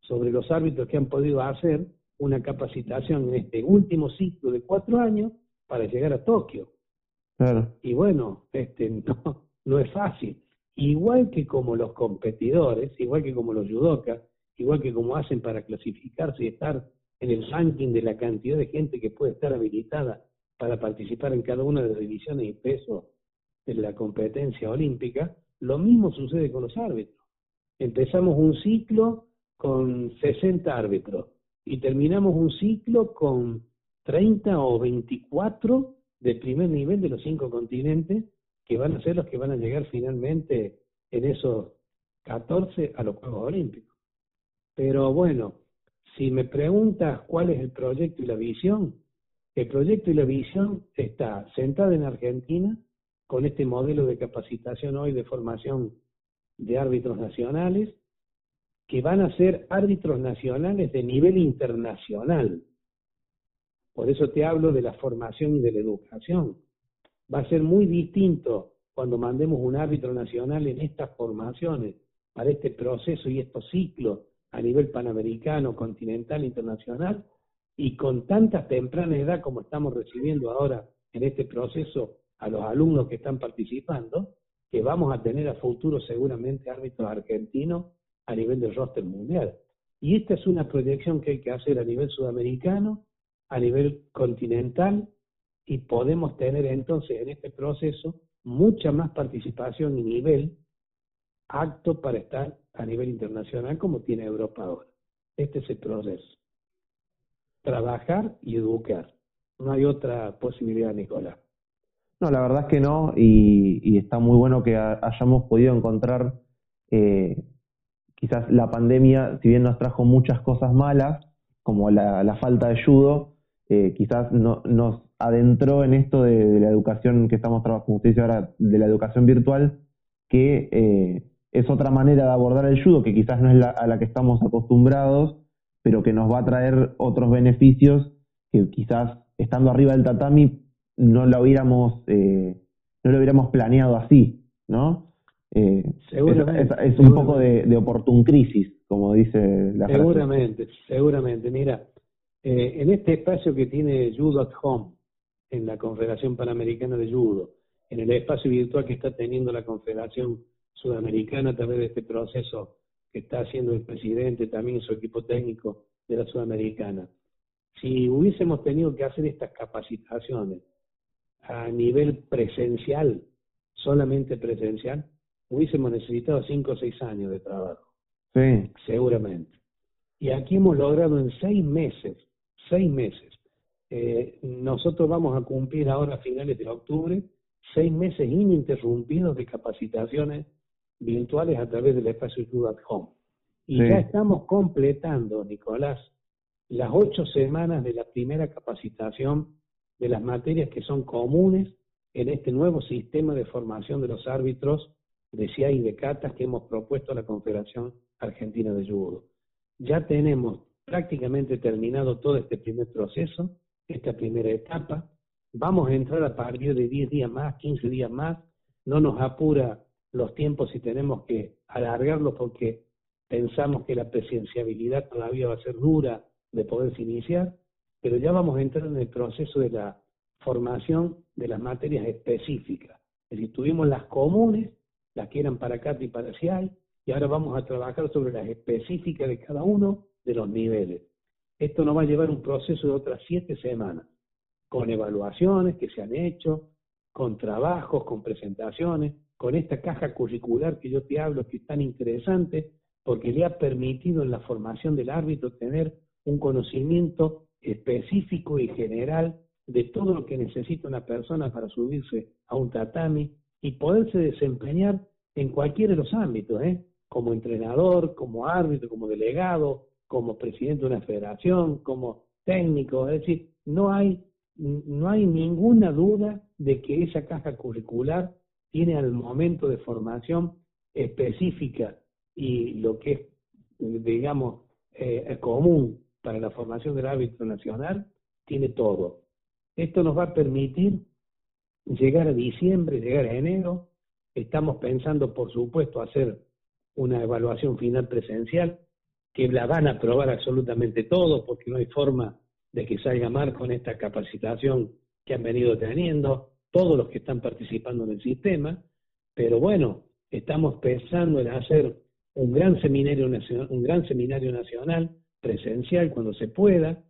Speaker 2: sobre los árbitros que han podido hacer una capacitación en este último ciclo de cuatro años para llegar a Tokio. Y bueno, este no, no es fácil. Igual que como los competidores, igual que como los judokas, igual que como hacen para clasificarse y estar en el ranking de la cantidad de gente que puede estar habilitada para participar en cada una de las divisiones y pesos de la competencia olímpica, lo mismo sucede con los árbitros. Empezamos un ciclo con 60 árbitros y terminamos un ciclo con 30 o 24 de primer nivel de los cinco continentes que van a ser los que van a llegar finalmente en esos 14 a los Juegos Olímpicos. Pero bueno, si me preguntas cuál es el proyecto y la visión, el proyecto y la visión está sentada en Argentina con este modelo de capacitación hoy de formación de árbitros nacionales, que van a ser árbitros nacionales de nivel internacional. Por eso te hablo de la formación y de la educación. Va a ser muy distinto cuando mandemos un árbitro nacional en estas formaciones, para este proceso y estos ciclos a nivel panamericano, continental, internacional, y con tanta temprana edad como estamos recibiendo ahora en este proceso a los alumnos que están participando, que vamos a tener a futuro seguramente árbitros argentinos a nivel del roster mundial. Y esta es una proyección que hay que hacer a nivel sudamericano, a nivel continental, y podemos tener entonces en este proceso mucha más participación y nivel apto para estar a nivel internacional como tiene Europa ahora. Este es el proceso trabajar y educar. No hay otra posibilidad, Nicolás.
Speaker 3: No, la verdad es que no, y, está muy bueno que hayamos podido encontrar eh, quizás la pandemia, si bien nos trajo muchas cosas malas, como la, falta de judo, eh, quizás no, nos adentró en esto de, la educación que estamos trabajando, como usted dice ahora, de la educación virtual, que eh, es otra manera de abordar el judo, que quizás no es la, a la que estamos acostumbrados, pero que nos va a traer otros beneficios que quizás estando arriba del tatami no lo hubiéramos, eh, no lo hubiéramos planeado así, ¿no? Eh, es, un poco de, de oportun crisis, como dice la
Speaker 2: Seguramente, seguramente. Mira, eh, en este espacio que tiene Judo at Home, en la Confederación Panamericana de Judo, en el espacio virtual que está teniendo la Confederación Sudamericana a través de este proceso que está haciendo el presidente, también su equipo técnico de la Sudamericana. Si hubiésemos tenido que hacer estas capacitaciones a nivel presencial, solamente presencial, hubiésemos necesitado cinco o seis años de trabajo.
Speaker 3: Sí.
Speaker 2: Seguramente. Y aquí hemos logrado en seis meses, seis meses, eh, nosotros vamos a cumplir ahora a finales de octubre seis meses ininterrumpidos de capacitaciones virtuales a través del espacio YouTube at Home. Y ya estamos completando, Nicolás, las ocho semanas de la primera capacitación de las materias que son comunes en este nuevo sistema de formación de los árbitros de CIA y de CATAS que hemos propuesto a la Confederación Argentina de Judo. Ya tenemos prácticamente terminado todo este primer proceso, esta primera etapa. vamos a entrar a partir de 10 días más, 15 días más, no nos apura los tiempos si tenemos que alargarlos porque pensamos que la presenciabilidad todavía va a ser dura de poderse iniciar, pero ya vamos a entrar en el proceso de la formación de las materias específicas. Es decir, tuvimos las comunes, las que eran para CAT y para CIAI, y ahora vamos a trabajar sobre las específicas de cada uno de los niveles. Esto nos va a llevar un proceso de otras siete semanas, con evaluaciones que se han hecho, con trabajos, con presentaciones, con esta caja curricular que yo te hablo, que es tan interesante, porque le ha permitido en la formación del árbitro tener un conocimiento específico y general de todo lo que necesita una persona para subirse a un tatami y poderse desempeñar en cualquiera de los ámbitos, ¿eh? como entrenador, como árbitro, como delegado, como presidente de una federación, como técnico, es decir, no hay, no hay ninguna duda de que esa caja curricular tiene al momento de formación específica y lo que es, digamos, eh, común para la formación del árbitro nacional, tiene todo. Esto nos va a permitir llegar a diciembre, llegar a enero. Estamos pensando, por supuesto, hacer una evaluación final presencial, que la van a aprobar absolutamente todos, porque no hay forma de que salga mal con esta capacitación que han venido teniendo todos los que están participando en el sistema. Pero bueno, estamos pensando en hacer un gran seminario nacional, un gran seminario nacional presencial cuando se pueda,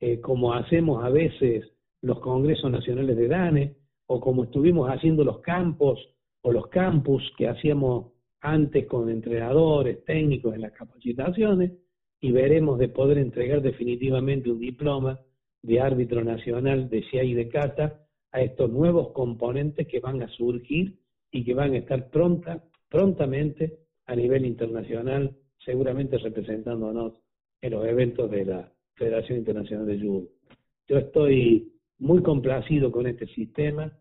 Speaker 2: eh, como hacemos a veces los congresos nacionales de DANE, o como estuvimos haciendo los campos o los campus que hacíamos antes con entrenadores, técnicos en las capacitaciones, y veremos de poder entregar definitivamente un diploma de árbitro nacional de CIA y de CATA a estos nuevos componentes que van a surgir y que van a estar pronta, prontamente a nivel internacional, seguramente representándonos en los eventos de la Federación Internacional de Judo. Yo estoy muy complacido con este sistema,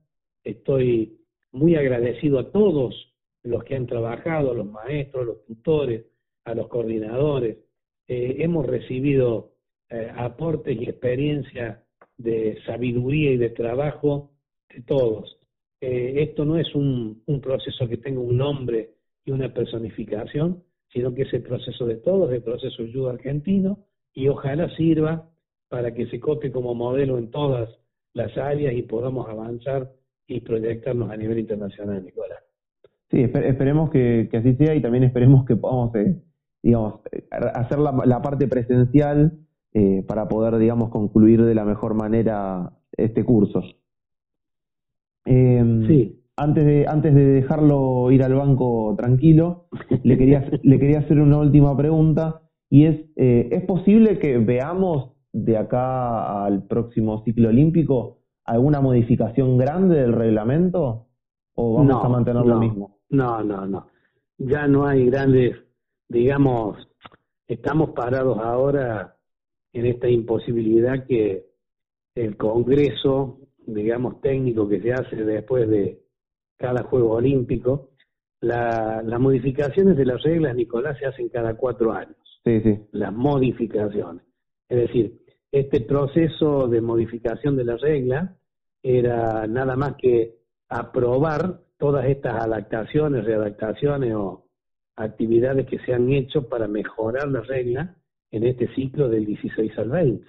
Speaker 2: estoy muy agradecido a todos los que han trabajado, los maestros, los tutores, a los coordinadores. Eh, hemos recibido eh, aportes y experiencia de sabiduría y de trabajo de todos. Eh, esto no es un, un proceso que tenga un nombre y una personificación, sino que es el proceso de todos, el proceso ayuda argentino, y ojalá sirva para que se copie como modelo en todas las áreas y podamos avanzar y proyectarnos a nivel internacional, Nicolás.
Speaker 3: Sí, esperemos que, así sea y también esperemos que podamos, eh, digamos, hacer la, parte presencial eh, para poder, digamos, concluir de la mejor manera este curso.
Speaker 2: Em, sí.
Speaker 3: Antes de, antes de dejarlo ir al banco tranquilo, le quería, le quería hacer una última pregunta y es, eh, ¿es posible que veamos de acá al próximo ciclo olímpico alguna modificación grande del reglamento o vamos a mantener lo mismo?
Speaker 2: No, no, no. Ya no hay grandes, digamos, estamos parados ahora en esta imposibilidad que el Congreso, digamos, técnico que se hace después de cada Juego Olímpico, la, las modificaciones de las reglas, Nicolás, se hacen cada cuatro años.
Speaker 3: Sí, sí.
Speaker 2: Las modificaciones. Es decir, este proceso de modificación de la regla era nada más que aprobar todas estas adaptaciones, readaptaciones o actividades que se han hecho para mejorar la regla en este ciclo del 16 al 20.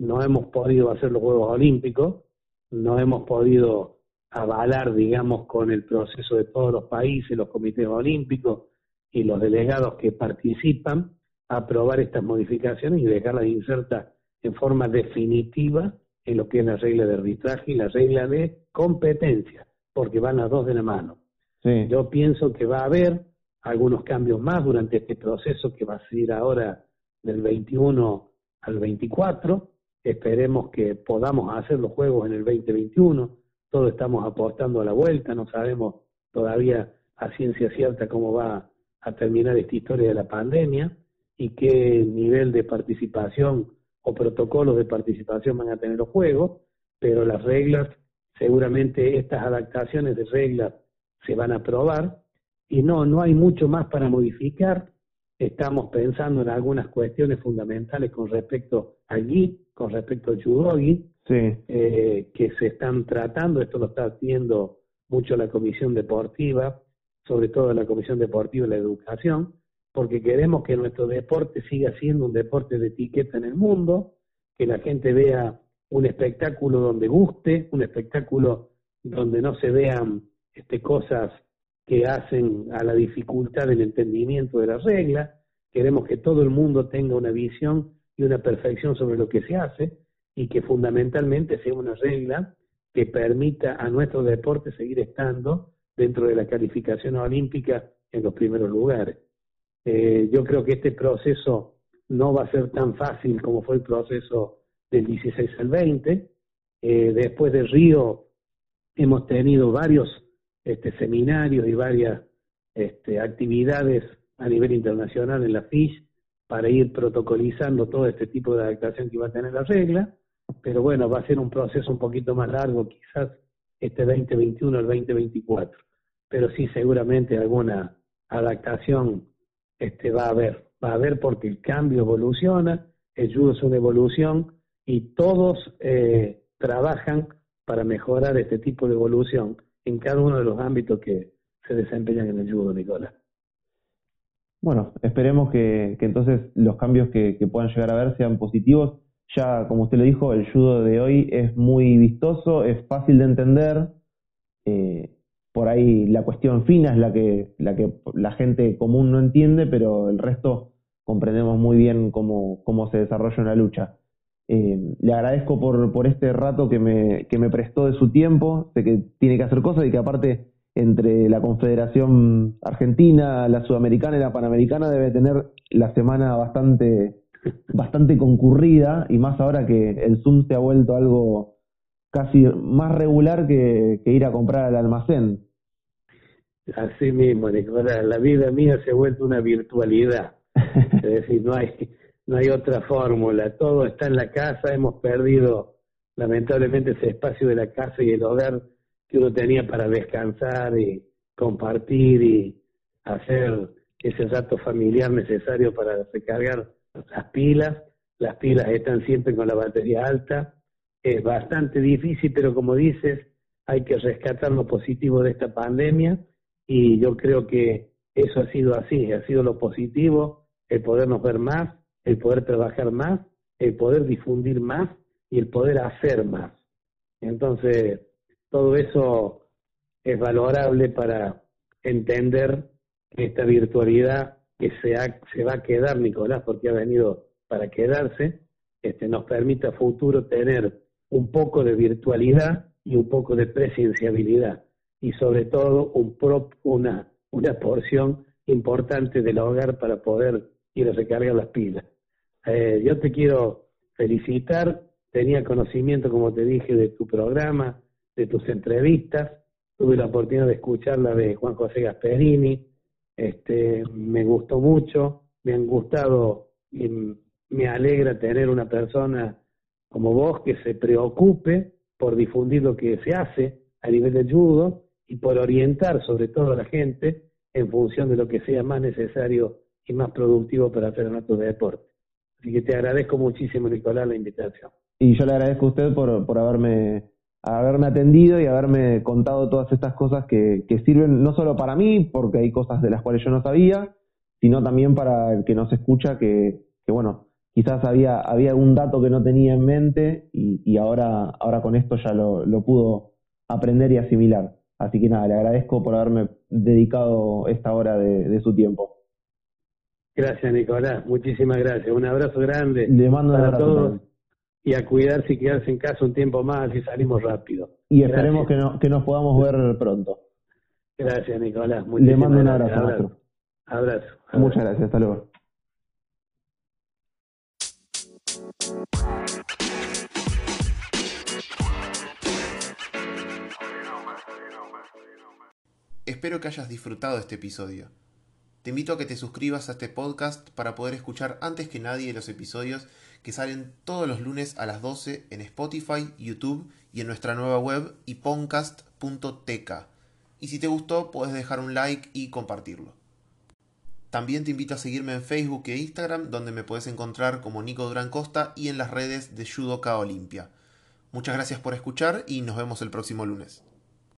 Speaker 2: No hemos podido hacer los Juegos Olímpicos, no hemos podido avalar, digamos, con el proceso de todos los países, los comités olímpicos y los delegados que participan, aprobar estas modificaciones y dejarlas insertas en forma definitiva en lo que es la regla de arbitraje y la regla de competencia, porque van a dos de la mano. Yo pienso que va a haber algunos cambios más durante este proceso que va a seguir ahora del 21 al 24. Esperemos que podamos hacer los juegos en el 2021. Todos estamos apostando a la vuelta, no sabemos todavía a ciencia cierta cómo va a terminar esta historia de la pandemia y qué nivel de participación o protocolos de participación van a tener los juegos, pero las reglas, seguramente estas adaptaciones de reglas se van a aprobar y no, no hay mucho más para modificar. Estamos pensando en algunas cuestiones fundamentales con respecto al GI, con respecto al judogi, eh, que se están tratando, esto lo está haciendo mucho la Comisión Deportiva, sobre todo la Comisión Deportiva de la Educación, porque queremos que nuestro deporte siga siendo un deporte de etiqueta en el mundo, que la gente vea un espectáculo donde guste, un espectáculo donde no se vean este, cosas que hacen a la dificultad del entendimiento de las reglas. Queremos que todo el mundo tenga una visión y una perfección sobre lo que se hace y que fundamentalmente sea una regla que permita a nuestro deporte seguir estando dentro de la calificación olímpica en los primeros lugares. Eh, yo creo que este proceso no va a ser tan fácil como fue el proceso del 16 al 20. Eh, después de Río hemos tenido varios este, seminarios y varias este, actividades a nivel internacional en la FISH para ir protocolizando todo este tipo de adaptación que va a tener la regla, pero bueno, va a ser un proceso un poquito más largo, quizás este 2021 el 2024, pero sí seguramente alguna adaptación este, va a haber, va a haber porque el cambio evoluciona, el judo es una evolución y todos eh, trabajan para mejorar este tipo de evolución en cada uno de los ámbitos que se desempeñan en el judo, Nicolás.
Speaker 3: Bueno, esperemos que, entonces los cambios que, puedan llegar a ver sean positivos. Ya, como usted lo dijo, el judo de hoy es muy vistoso, es fácil de entender. Eh, por ahí la cuestión fina es la que, la que la gente común no entiende, pero el resto comprendemos muy bien cómo, cómo se desarrolla una lucha. Eh, le agradezco por, por este rato que me, que me prestó de su tiempo. Sé que tiene que hacer cosas y que aparte entre la Confederación Argentina, la Sudamericana y la Panamericana debe tener la semana bastante, bastante concurrida y más ahora que el Zoom se ha vuelto algo casi más regular que, que ir a comprar al almacén.
Speaker 2: Así mismo, Nicolás, la vida mía se ha vuelto una virtualidad. es decir, no hay, no hay otra fórmula, todo está en la casa, hemos perdido lamentablemente ese espacio de la casa y el hogar que uno tenía para descansar y compartir y hacer ese rato familiar necesario para recargar las pilas. Las pilas están siempre con la batería alta. Es bastante difícil, pero como dices, hay que rescatar lo positivo de esta pandemia y yo creo que eso ha sido así, ha sido lo positivo, el podernos ver más, el poder trabajar más, el poder difundir más y el poder hacer más. Entonces, todo eso es valorable para entender esta virtualidad que se, se va a quedar, Nicolás, porque ha venido para quedarse, este, nos permite a futuro tener un poco de virtualidad y un poco de presenciabilidad y sobre todo un una, una porción importante del hogar para poder ir a recargar las pilas. Eh, yo te quiero felicitar, tenía conocimiento, como te dije, de tu programa, de tus entrevistas, tuve la oportunidad de escuchar la de Juan José Gasperini, este, me gustó mucho, me han gustado y me alegra tener una persona como vos que se preocupe por difundir lo que se hace a nivel de judo y por orientar sobre todo a la gente en función de lo que sea más necesario y más productivo para hacer nuestro deporte. Así que te agradezco muchísimo, Nicolás, la invitación.
Speaker 3: Y yo le agradezco a usted por, por haberme, haberme atendido y haberme contado todas estas cosas que, que sirven no solo para mí, porque hay cosas de las cuales yo no sabía, sino también para el que nos escucha, que, que bueno, quizás había, había algún dato que no tenía en mente y, y ahora, ahora con esto ya lo, lo pudo aprender y asimilar. Así que nada, le agradezco por haberme dedicado esta hora de su tiempo.
Speaker 2: Gracias, Nicolás. Muchísimas gracias. Un abrazo grande
Speaker 3: Le mando
Speaker 2: para todos. Y a cuidarse y quedarse en casa un tiempo más y salimos rápido.
Speaker 3: Y esperemos que, no, que nos podamos ver pronto.
Speaker 2: Gracias, Nicolás.
Speaker 3: Le mando un abrazo.
Speaker 2: Abrazo.
Speaker 3: Muchas gracias. Hasta luego.
Speaker 1: Espero que hayas disfrutado este episodio. Te invito a que te suscribas a este podcast para poder escuchar antes que nadie los episodios que salen todos los lunes a las 12 en Spotify, YouTube y en nuestra nueva web iponcast.tk. Y si te gustó, puedes dejar un like y compartirlo. También te invito a seguirme en Facebook e Instagram, donde me puedes encontrar como Nico Durán Costa y en las redes de Judoka Olimpia.
Speaker 3: Muchas gracias por escuchar y nos vemos el próximo lunes.